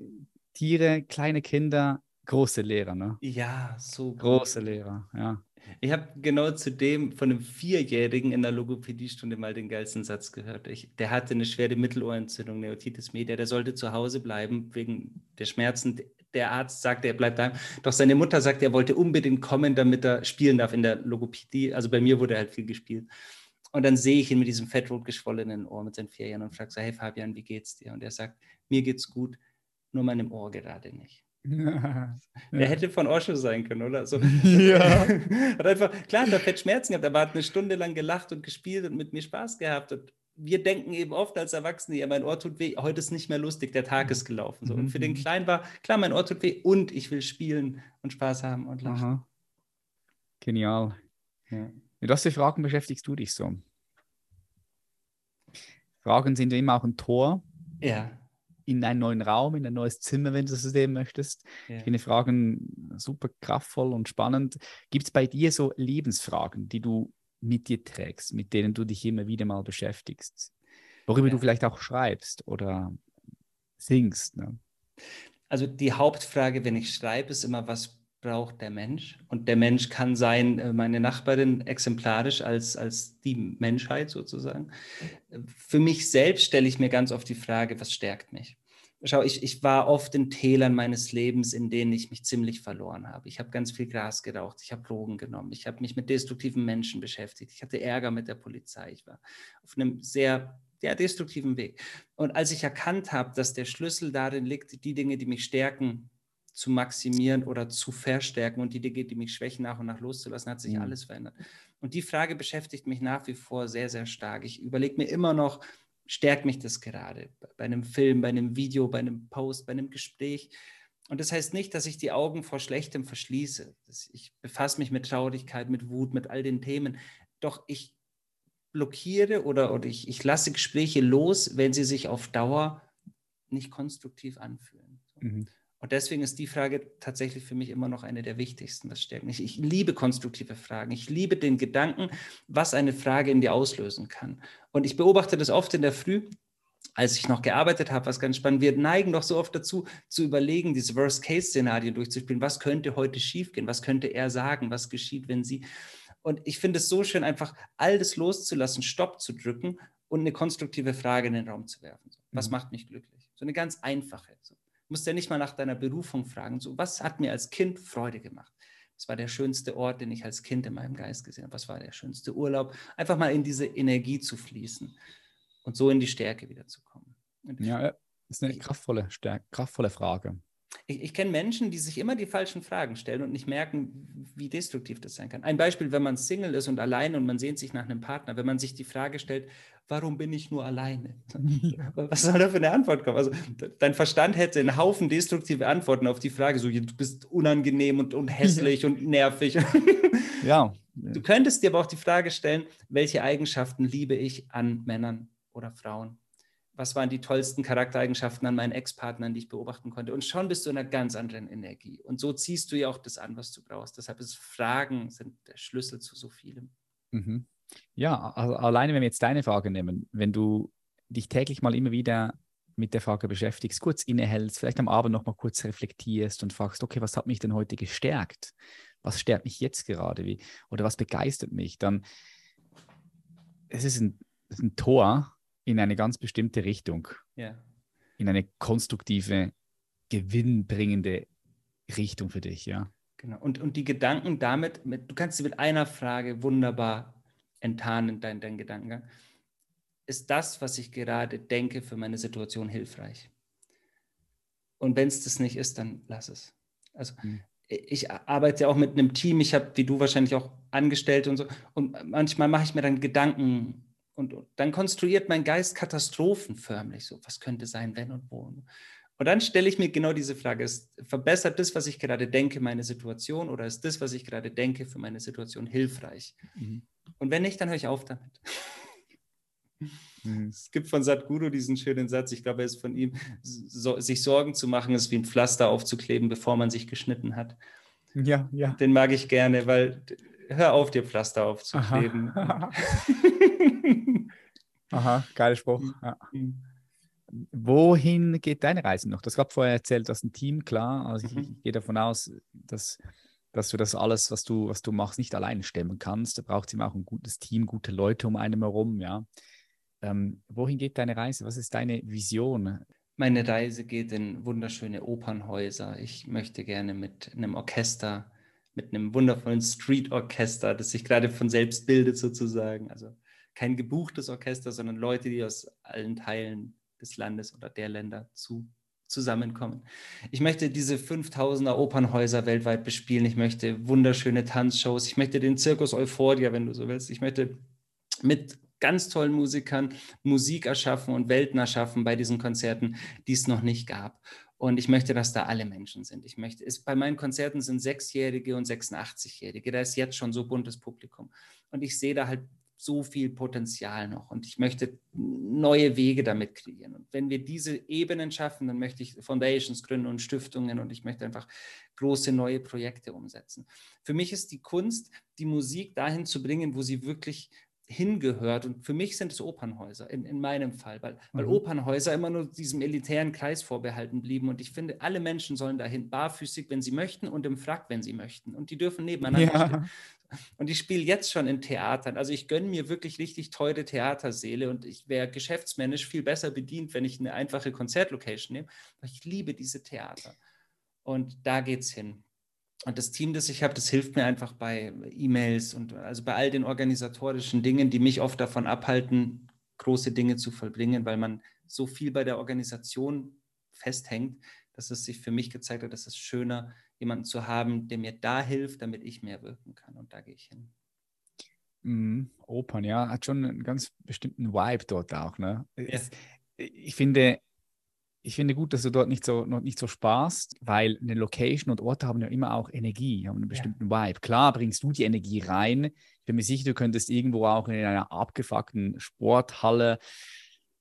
Tiere, kleine Kinder, große Lehrer, ne? Ja, so. Große Lehrer, ja. Ich habe genau zu dem von einem Vierjährigen in der Logopädiestunde mal den geilsten Satz gehört. Ich, der hatte eine schwere Mittelohrentzündung, Neotitis media, der sollte zu Hause bleiben wegen der Schmerzen. Der Arzt sagte, er bleibt da. Doch seine Mutter sagte, er wollte unbedingt kommen, damit er spielen darf in der Logopädie. Also bei mir wurde halt viel gespielt. Und dann sehe ich ihn mit diesem fettrot geschwollenen Ohr mit seinen vier und frage so, hey Fabian, wie geht's dir? Und er sagt, mir geht's gut, nur meinem Ohr gerade nicht. [laughs] Ja. Der hätte von Osho sein können, oder? So. [laughs] Ja. [laughs] hat einfach, klar, hat fett Schmerzen gehabt, aber hat eine Stunde lang gelacht und gespielt und mit mir Spaß gehabt. Und wir denken eben oft als Erwachsene, ja, mein Ohr tut weh, heute ist nicht mehr lustig, der Tag ist gelaufen. So. Und für den mhm. Kleinen war, klar, mein Ohr tut weh und ich will spielen und Spaß haben und lachen. Aha. Genial. Ja. Mit was für Fragen beschäftigst du dich so? Fragen sind immer auch ein Tor. Ja in einen neuen Raum, in ein neues Zimmer, wenn du das sehen möchtest. Ja. Ich finde Fragen super kraftvoll und spannend. Gibt es bei dir so Lebensfragen, die du mit dir trägst, mit denen du dich immer wieder mal beschäftigst? Worüber ja. du vielleicht auch schreibst oder singst? Ne? Also die Hauptfrage, wenn ich schreibe, ist immer, was braucht der Mensch? Und der Mensch kann sein, äh, meine Nachbarin exemplarisch als, als die Menschheit sozusagen. Für mich selbst stelle ich mir ganz oft die Frage, was stärkt mich? Schau, ich, ich war oft in Tälern meines Lebens, in denen ich mich ziemlich verloren habe. Ich habe ganz viel Gras geraucht, ich habe Drogen genommen, ich habe mich mit destruktiven Menschen beschäftigt, ich hatte Ärger mit der Polizei, ich war auf einem sehr ja, destruktiven Weg. Und als ich erkannt habe, dass der Schlüssel darin liegt, die Dinge, die mich stärken, zu maximieren oder zu verstärken und die Dinge, die mich schwächen, nach und nach loszulassen, hat sich mhm. alles verändert. Und die Frage beschäftigt mich nach wie vor sehr, sehr stark. Ich überlege mir immer noch, stärkt mich das gerade bei einem Film, bei einem Video, bei einem Post, bei einem Gespräch. Und das heißt nicht, dass ich die Augen vor Schlechtem verschließe. Ich befasse mich mit Traurigkeit, mit Wut, mit all den Themen. Doch ich blockiere oder, oder ich, ich lasse Gespräche los, wenn sie sich auf Dauer nicht konstruktiv anfühlen. Mhm. Und deswegen ist die Frage tatsächlich für mich immer noch eine der wichtigsten, was stärkt mich. Ich liebe konstruktive Fragen. Ich liebe den Gedanken, was eine Frage in dir auslösen kann. Und ich beobachte das oft in der Früh, als ich noch gearbeitet habe, was ganz spannend. Wir neigen doch so oft dazu, zu überlegen, diese Worst-Case-Szenarien durchzuspielen. Was könnte heute schiefgehen? Was könnte er sagen? Was geschieht, wenn sie. Und ich finde es so schön, einfach all das loszulassen, Stopp zu drücken und eine konstruktive Frage in den Raum zu werfen. Was mhm. macht mich glücklich? So eine ganz einfache. So musst ja nicht mal nach deiner Berufung fragen. So, was hat mir als Kind Freude gemacht? Was war der schönste Ort, den ich als Kind in meinem Geist gesehen habe? Was war der schönste Urlaub? Einfach mal in diese Energie zu fließen und so in die Stärke wiederzukommen. Ja, das ist eine kraftvolle, kraftvolle Frage. Ich, ich kenne Menschen, die sich immer die falschen Fragen stellen und nicht merken, wie destruktiv das sein kann. Ein Beispiel, wenn man Single ist und alleine und man sehnt sich nach einem Partner, wenn man sich die Frage stellt, warum bin ich nur alleine? [laughs] Was soll da für eine Antwort kommen? Also dein Verstand hätte einen Haufen destruktive Antworten auf die Frage, so du bist unangenehm und, und hässlich und nervig. [laughs] Ja. Du könntest dir aber auch die Frage stellen, welche Eigenschaften liebe ich an Männern oder Frauen? Was waren die tollsten Charaktereigenschaften an meinen Ex-Partnern, die ich beobachten konnte. Und schon bist du in einer ganz anderen Energie. Und so ziehst du ja auch das an, was du brauchst. Deshalb ist Fragen sind der Schlüssel zu so vielem. Mhm. Ja, also alleine wenn wir jetzt deine Frage nehmen, wenn du dich täglich mal immer wieder mit der Frage beschäftigst, kurz innehältst, vielleicht am Abend noch mal kurz reflektierst und fragst, okay, was hat mich denn heute gestärkt? Was stärkt mich jetzt gerade? Wie, oder was begeistert mich? Dann es ist ein, ein Tor in eine ganz bestimmte Richtung. Ja. In eine konstruktive, gewinnbringende Richtung für dich, ja. Genau. Und, und die Gedanken damit, mit, du kannst sie mit einer Frage wunderbar enttarnen, dein, dein Gedankengang. Ist das, was ich gerade denke, für meine Situation hilfreich? Und wenn es das nicht ist, dann lass es. Also mhm. ich arbeite auch mit einem Team, ich habe, wie du wahrscheinlich auch Angestellte und so, und manchmal mache ich mir dann Gedanken und, und dann konstruiert mein Geist Katastrophen förmlich. So, was könnte sein, wenn und wo? Und dann stelle ich mir genau diese Frage: ist, Verbessert das, was ich gerade denke, meine Situation oder ist das, was ich gerade denke, für meine Situation hilfreich? Mhm. Und wenn nicht, dann höre ich auf damit. Mhm. Es gibt von Sadhguru diesen schönen Satz, ich glaube, er ist von ihm, so, sich Sorgen zu machen, ist wie ein Pflaster aufzukleben, bevor man sich geschnitten hat. Ja, ja. Den mag ich gerne, weil hör auf, dir Pflaster aufzukleben. Aha, [laughs] Aha geiler Spruch. Ja. Mhm. Wohin geht deine Reise noch? Hast gerade vorher erzählt, du hast ein Team, klar. Also ich, mhm. gehe davon aus, dass, dass du das alles, was du, was du machst, nicht alleine stemmen kannst. Da braucht es immer auch ein gutes Team, gute Leute um einen herum, ja. Ähm, wohin geht deine Reise? Was ist deine Vision? Meine Reise geht in wunderschöne Opernhäuser. Ich möchte gerne mit einem Orchester mit einem wundervollen Street-Orchester, das sich gerade von selbst bildet sozusagen. Also kein gebuchtes Orchester, sondern Leute, die aus allen Teilen des Landes oder der Länder zu, zusammenkommen. Ich möchte diese 5000er Opernhäuser weltweit bespielen. Ich möchte wunderschöne Tanzshows. Ich möchte den Zirkus Euphoria, wenn du so willst. Ich möchte mit ganz tollen Musikern Musik erschaffen und Welten erschaffen bei diesen Konzerten, die es noch nicht gab. Und ich möchte, dass da alle Menschen sind. Ich möchte, es, bei meinen Konzerten sind Sechsjährige und 86-Jährige. Da ist jetzt schon so buntes Publikum. Und ich sehe da halt so viel Potenzial noch. Und ich möchte neue Wege damit kreieren. Und wenn wir diese Ebenen schaffen, dann möchte ich Foundations gründen und Stiftungen und ich möchte einfach große neue Projekte umsetzen. Für mich ist die Kunst, die Musik dahin zu bringen, wo sie wirklich hingehört. Und für mich sind es Opernhäuser, in, in meinem Fall, weil, weil mhm. Opernhäuser immer nur diesem elitären Kreis vorbehalten blieben. Und ich finde, alle Menschen sollen dahin barfüßig, wenn sie möchten, und im Frack, wenn sie möchten. Und die dürfen nebeneinander ja. stehen. Und ich spiele jetzt schon in Theatern. Also ich gönne mir wirklich richtig teure Theaterseele und ich wäre geschäftsmännisch viel besser bedient, wenn ich eine einfache Konzertlocation nehme. Aber ich liebe diese Theater. Und da geht es hin. Und das Team, das ich habe, das hilft mir einfach bei E-Mails und also bei all den organisatorischen Dingen, die mich oft davon abhalten, große Dinge zu vollbringen, weil man so viel bei der Organisation festhängt, dass es sich für mich gezeigt hat, dass es schöner, jemanden zu haben, der mir da hilft, damit ich mehr wirken kann. Und da gehe ich hin. Mm, Opern, ja, hat schon einen ganz bestimmten Vibe dort auch. Ne? Ja. Ich finde, ich finde gut, dass du dort nicht so, noch nicht so sparst, weil eine Location und Orte haben ja immer auch Energie, haben einen bestimmten ja. Vibe. Klar bringst du die Energie rein. Ich bin mir sicher, du könntest irgendwo auch in einer abgefuckten Sporthalle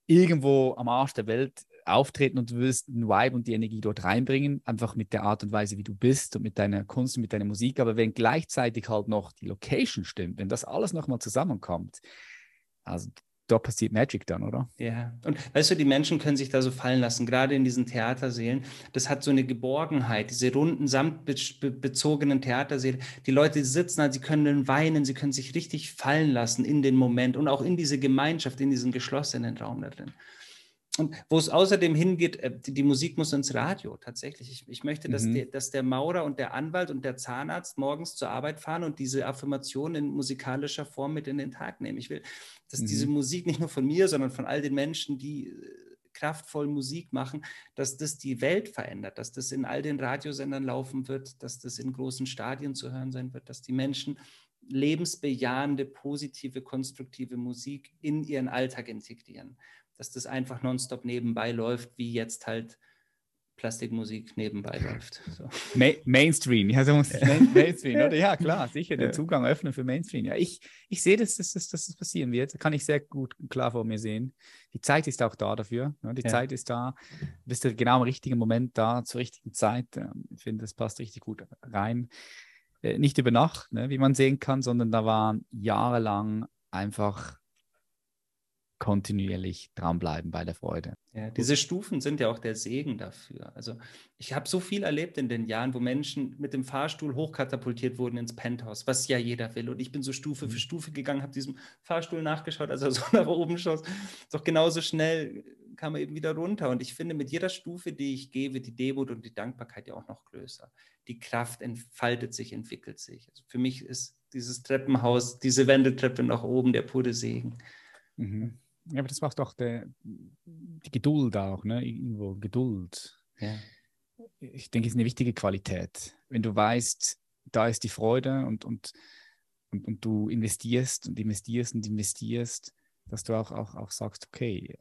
irgendwo am Arsch der Welt auftreten und du wirst einen Vibe und die Energie dort reinbringen, einfach mit der Art und Weise, wie du bist und mit deiner Kunst und mit deiner Musik. Aber wenn gleichzeitig halt noch die Location stimmt, wenn das alles nochmal zusammenkommt, also da passiert Magic dann, oder? Ja, und weißt du, die Menschen können sich da so fallen lassen, gerade in diesen Theatersälen. Das hat so eine Geborgenheit, diese runden, samtbezogenen Theatersäle. Die Leute sitzen da, sie können weinen, sie können sich richtig fallen lassen in den Moment und auch in diese Gemeinschaft, in diesen geschlossenen Raum da drin. und wo es außerdem hingeht, äh, die, die, Musik muss ins Radio tatsächlich. Ich, ich möchte, dass, mhm. der, dass der Maurer und der Anwalt und der Zahnarzt morgens zur Arbeit fahren und diese Affirmation in musikalischer Form mit in den Tag nehmen. Ich will, dass mhm. diese Musik nicht nur von mir, sondern von all den Menschen, die äh, kraftvoll Musik machen, dass das die Welt verändert, dass das in all den Radiosendern laufen wird, dass das in großen Stadien zu hören sein wird, dass die Menschen lebensbejahende, positive, konstruktive Musik in ihren Alltag integrieren dass das einfach nonstop nebenbei läuft, wie jetzt halt Plastikmusik nebenbei läuft. So. Ma Mainstream, ja, so muss Main Mainstream, oder? Ja, klar, sicher, den Zugang öffnen für Mainstream. Ja, ich, ich sehe, dass, dass, dass, dass das passieren wird. Kann ich sehr gut klar vor mir sehen. Die Zeit ist auch da dafür. Ja, die ja. Zeit ist da. Du bist genau im richtigen Moment da, zur richtigen Zeit. Ich finde, das passt richtig gut rein. Äh, nicht über Nacht, ne, wie man sehen kann, sondern da waren jahrelang einfach kontinuierlich dranbleiben bei der Freude. Ja, diese Stufen sind ja auch der Segen dafür. Also ich habe so viel erlebt in den Jahren, wo Menschen mit dem Fahrstuhl hochkatapultiert wurden ins Penthouse, was ja jeder will. Und ich bin so Stufe für mhm. Stufe gegangen, habe diesem Fahrstuhl nachgeschaut, als er so [laughs] nach oben schoss. Doch genauso schnell kam er eben wieder runter. Und ich finde, mit jeder Stufe, die ich gehe, wird die Demut und die Dankbarkeit ja auch noch größer. Die Kraft entfaltet sich, entwickelt sich. Also für mich ist dieses Treppenhaus, diese Wendetreppe nach oben der pure Segen. Mhm. Ja, aber das macht auch der, die Geduld auch, ne? Irgendwo Geduld. Ja. Ich denke, es ist eine wichtige Qualität. Wenn du weißt, da ist die Freude und, und, und, und du investierst und investierst und investierst, dass du auch, auch, auch sagst, okay,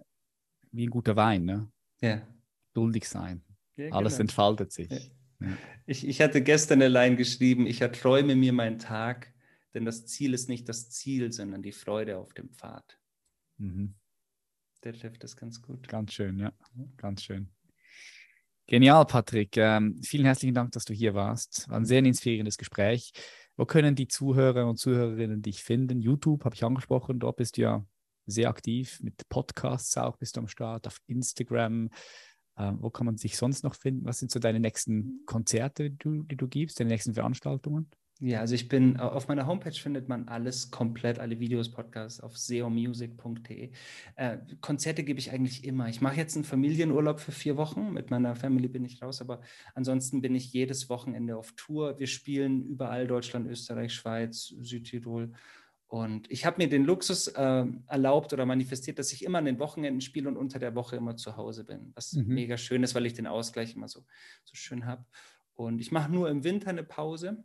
wie ein guter Wein, ne? Ja. Geduldig sein. Ja, Alles genau. entfaltet sich. Ja. Ja. Ich, ich hatte gestern allein geschrieben, ich erträume mir meinen Tag, denn das Ziel ist nicht das Ziel, sondern die Freude auf dem Pfad. Mhm. Der trifft das ganz gut. Ganz schön, ja. Ganz schön. Genial, Patrick. Ähm, vielen herzlichen Dank, dass du hier warst. War ein sehr inspirierendes Gespräch. Wo können die Zuhörer und Zuhörerinnen dich finden? YouTube habe ich angesprochen, dort bist du ja sehr aktiv. Mit Podcasts auch bist du am Start, auf Instagram. Ähm, wo kann man sich sonst noch finden? Was sind so deine nächsten Konzerte, die du, die du gibst, deine nächsten Veranstaltungen? Ja, also ich bin auf meiner Homepage findet man alles komplett, alle Videos, Podcasts auf seomusic.de. Äh, Konzerte gebe ich eigentlich immer. Ich mache jetzt einen Familienurlaub für vier Wochen. Mit meiner Family bin ich raus, aber ansonsten bin ich jedes Wochenende auf Tour. Wir spielen überall Deutschland, Österreich, Schweiz, Südtirol. Und ich habe mir den Luxus äh, erlaubt oder manifestiert, dass ich immer an den Wochenenden spiele und unter der Woche immer zu Hause bin. Was mhm. mega schön ist, weil ich den Ausgleich immer so, so schön habe. Und ich mache nur im Winter eine Pause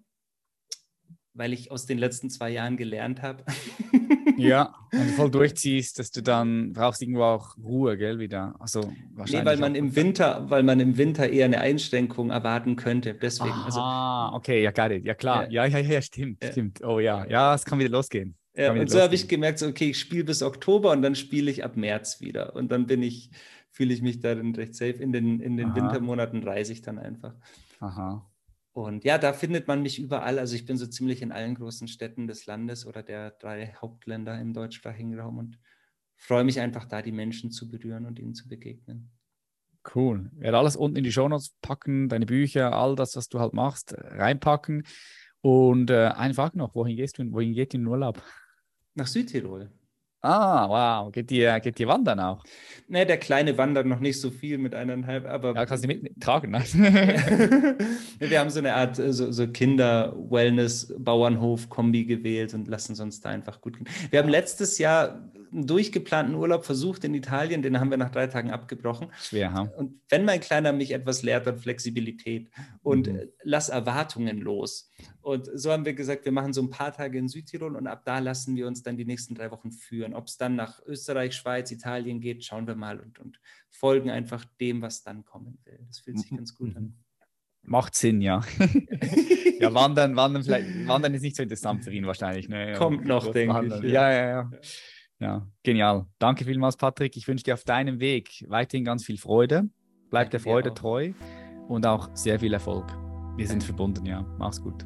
weil ich aus den letzten zwei Jahren gelernt habe. [laughs] ja, [laughs] wenn du voll durchziehst, dass du dann brauchst irgendwo auch Ruhe, gell, wieder. Also wahrscheinlich. Nee, weil man im Winter, weil man im Winter eher eine Einschränkung erwarten könnte. Deswegen. Ah, also, okay, ja, got it. Ja, klar. Ja, ja, ja, ja stimmt, ja. stimmt. Oh ja, ja, es kann wieder losgehen. Ja, und so habe ich gemerkt, so, okay, ich spiele bis Oktober und dann spiele ich ab März wieder. Und dann bin ich, fühle ich mich darin recht safe. In den, in den Wintermonaten reise ich dann einfach. Aha. Und ja, da findet man mich überall. Also ich bin so ziemlich in allen großen Städten des Landes oder der drei Hauptländer im deutschsprachigen Raum und freue mich einfach da, die Menschen zu berühren und ihnen zu begegnen. Cool. Ich werde alles unten in die Shownotes packen, deine Bücher, all das, was du halt machst, reinpacken. Und äh, eine Frage noch, wohin gehst du, wohin geht in den Urlaub? Nach Südtirol. Ah, wow. Geht ihr, geht ihr wandern auch? Ne, der Kleine wandert noch nicht so viel mit eineinhalb, aber. Ja, kannst du mittragen, ne? [laughs] Wir haben so eine Art äh, so, so Kinder-Wellness-Bauernhof-Kombi gewählt und lassen uns da einfach gut gehen. Wir haben letztes Jahr einen durchgeplanten Urlaub versucht in Italien, den haben wir nach drei Tagen abgebrochen. Schwer, ha? Und wenn mein Kleiner mich etwas lehrt, dann Flexibilität und mhm. Äh, lass Erwartungen los. Und so haben wir gesagt, wir machen so ein paar Tage in Südtirol und ab da lassen wir uns dann die nächsten drei Wochen führen. Ob es dann nach Österreich, Schweiz, Italien geht, schauen wir mal und, und folgen einfach dem, was dann kommen will. Das fühlt sich ganz gut an. Mhm. Macht Sinn, ja. [laughs] ja, wandern, wandern, vielleicht, wandern ist nicht so interessant für ihn wahrscheinlich. Ne? Kommt noch, denke ich. Ja, ja, ja. Ja, genial. Danke vielmals, Patrick. Ich wünsche dir auf deinem Weg weiterhin ganz viel Freude. Bleib der Freude treu und auch sehr viel Erfolg. Wir sind verbunden, ja. Mach's gut.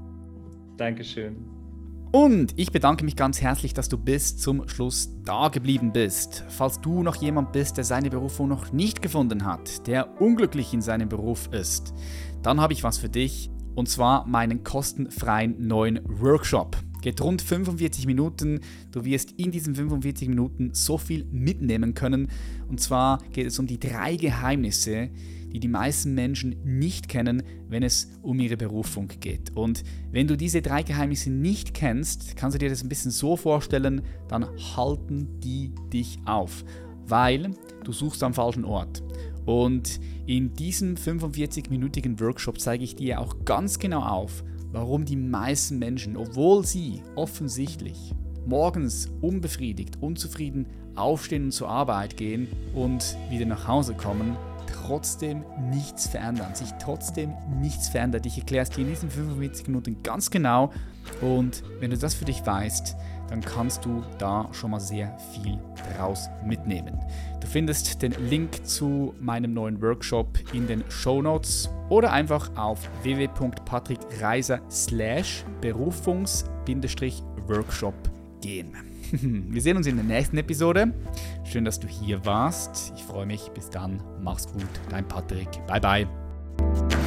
Dankeschön. Und ich bedanke mich ganz herzlich, dass du bis zum Schluss da geblieben bist. Falls du noch jemand bist, der seine Berufung noch nicht gefunden hat, der unglücklich in seinem Beruf ist, dann habe ich was für dich und zwar meinen kostenfreien neuen Workshop. Geht rund 45 Minuten. Du wirst in diesen 45 Minuten so viel mitnehmen können. Und zwar geht es um die drei Geheimnisse, die die meisten Menschen nicht kennen, wenn es um ihre Berufung geht. Und wenn du diese drei Geheimnisse nicht kennst, kannst du dir das ein bisschen so vorstellen, dann halten die dich auf, weil du suchst am falschen Ort. Und in diesem 45-minütigen Workshop zeige ich dir auch ganz genau auf, warum die meisten Menschen, obwohl sie offensichtlich morgens unbefriedigt, unzufrieden aufstehen und zur Arbeit gehen und wieder nach Hause kommen, trotzdem nichts verändern, sich trotzdem nichts verändert. Ich erkläre es dir in diesen 45 Minuten ganz genau und wenn du das für dich weißt, dann kannst du da schon mal sehr viel daraus mitnehmen. Du findest den Link zu meinem neuen Workshop in den Show Notes oder einfach auf www.patrickreiser slash berufungs-workshop gehen. [laughs] Wir sehen uns in der nächsten Episode. Schön, dass du hier warst. Ich freue mich. Bis dann. Mach's gut. Dein Patrick. Bye, bye.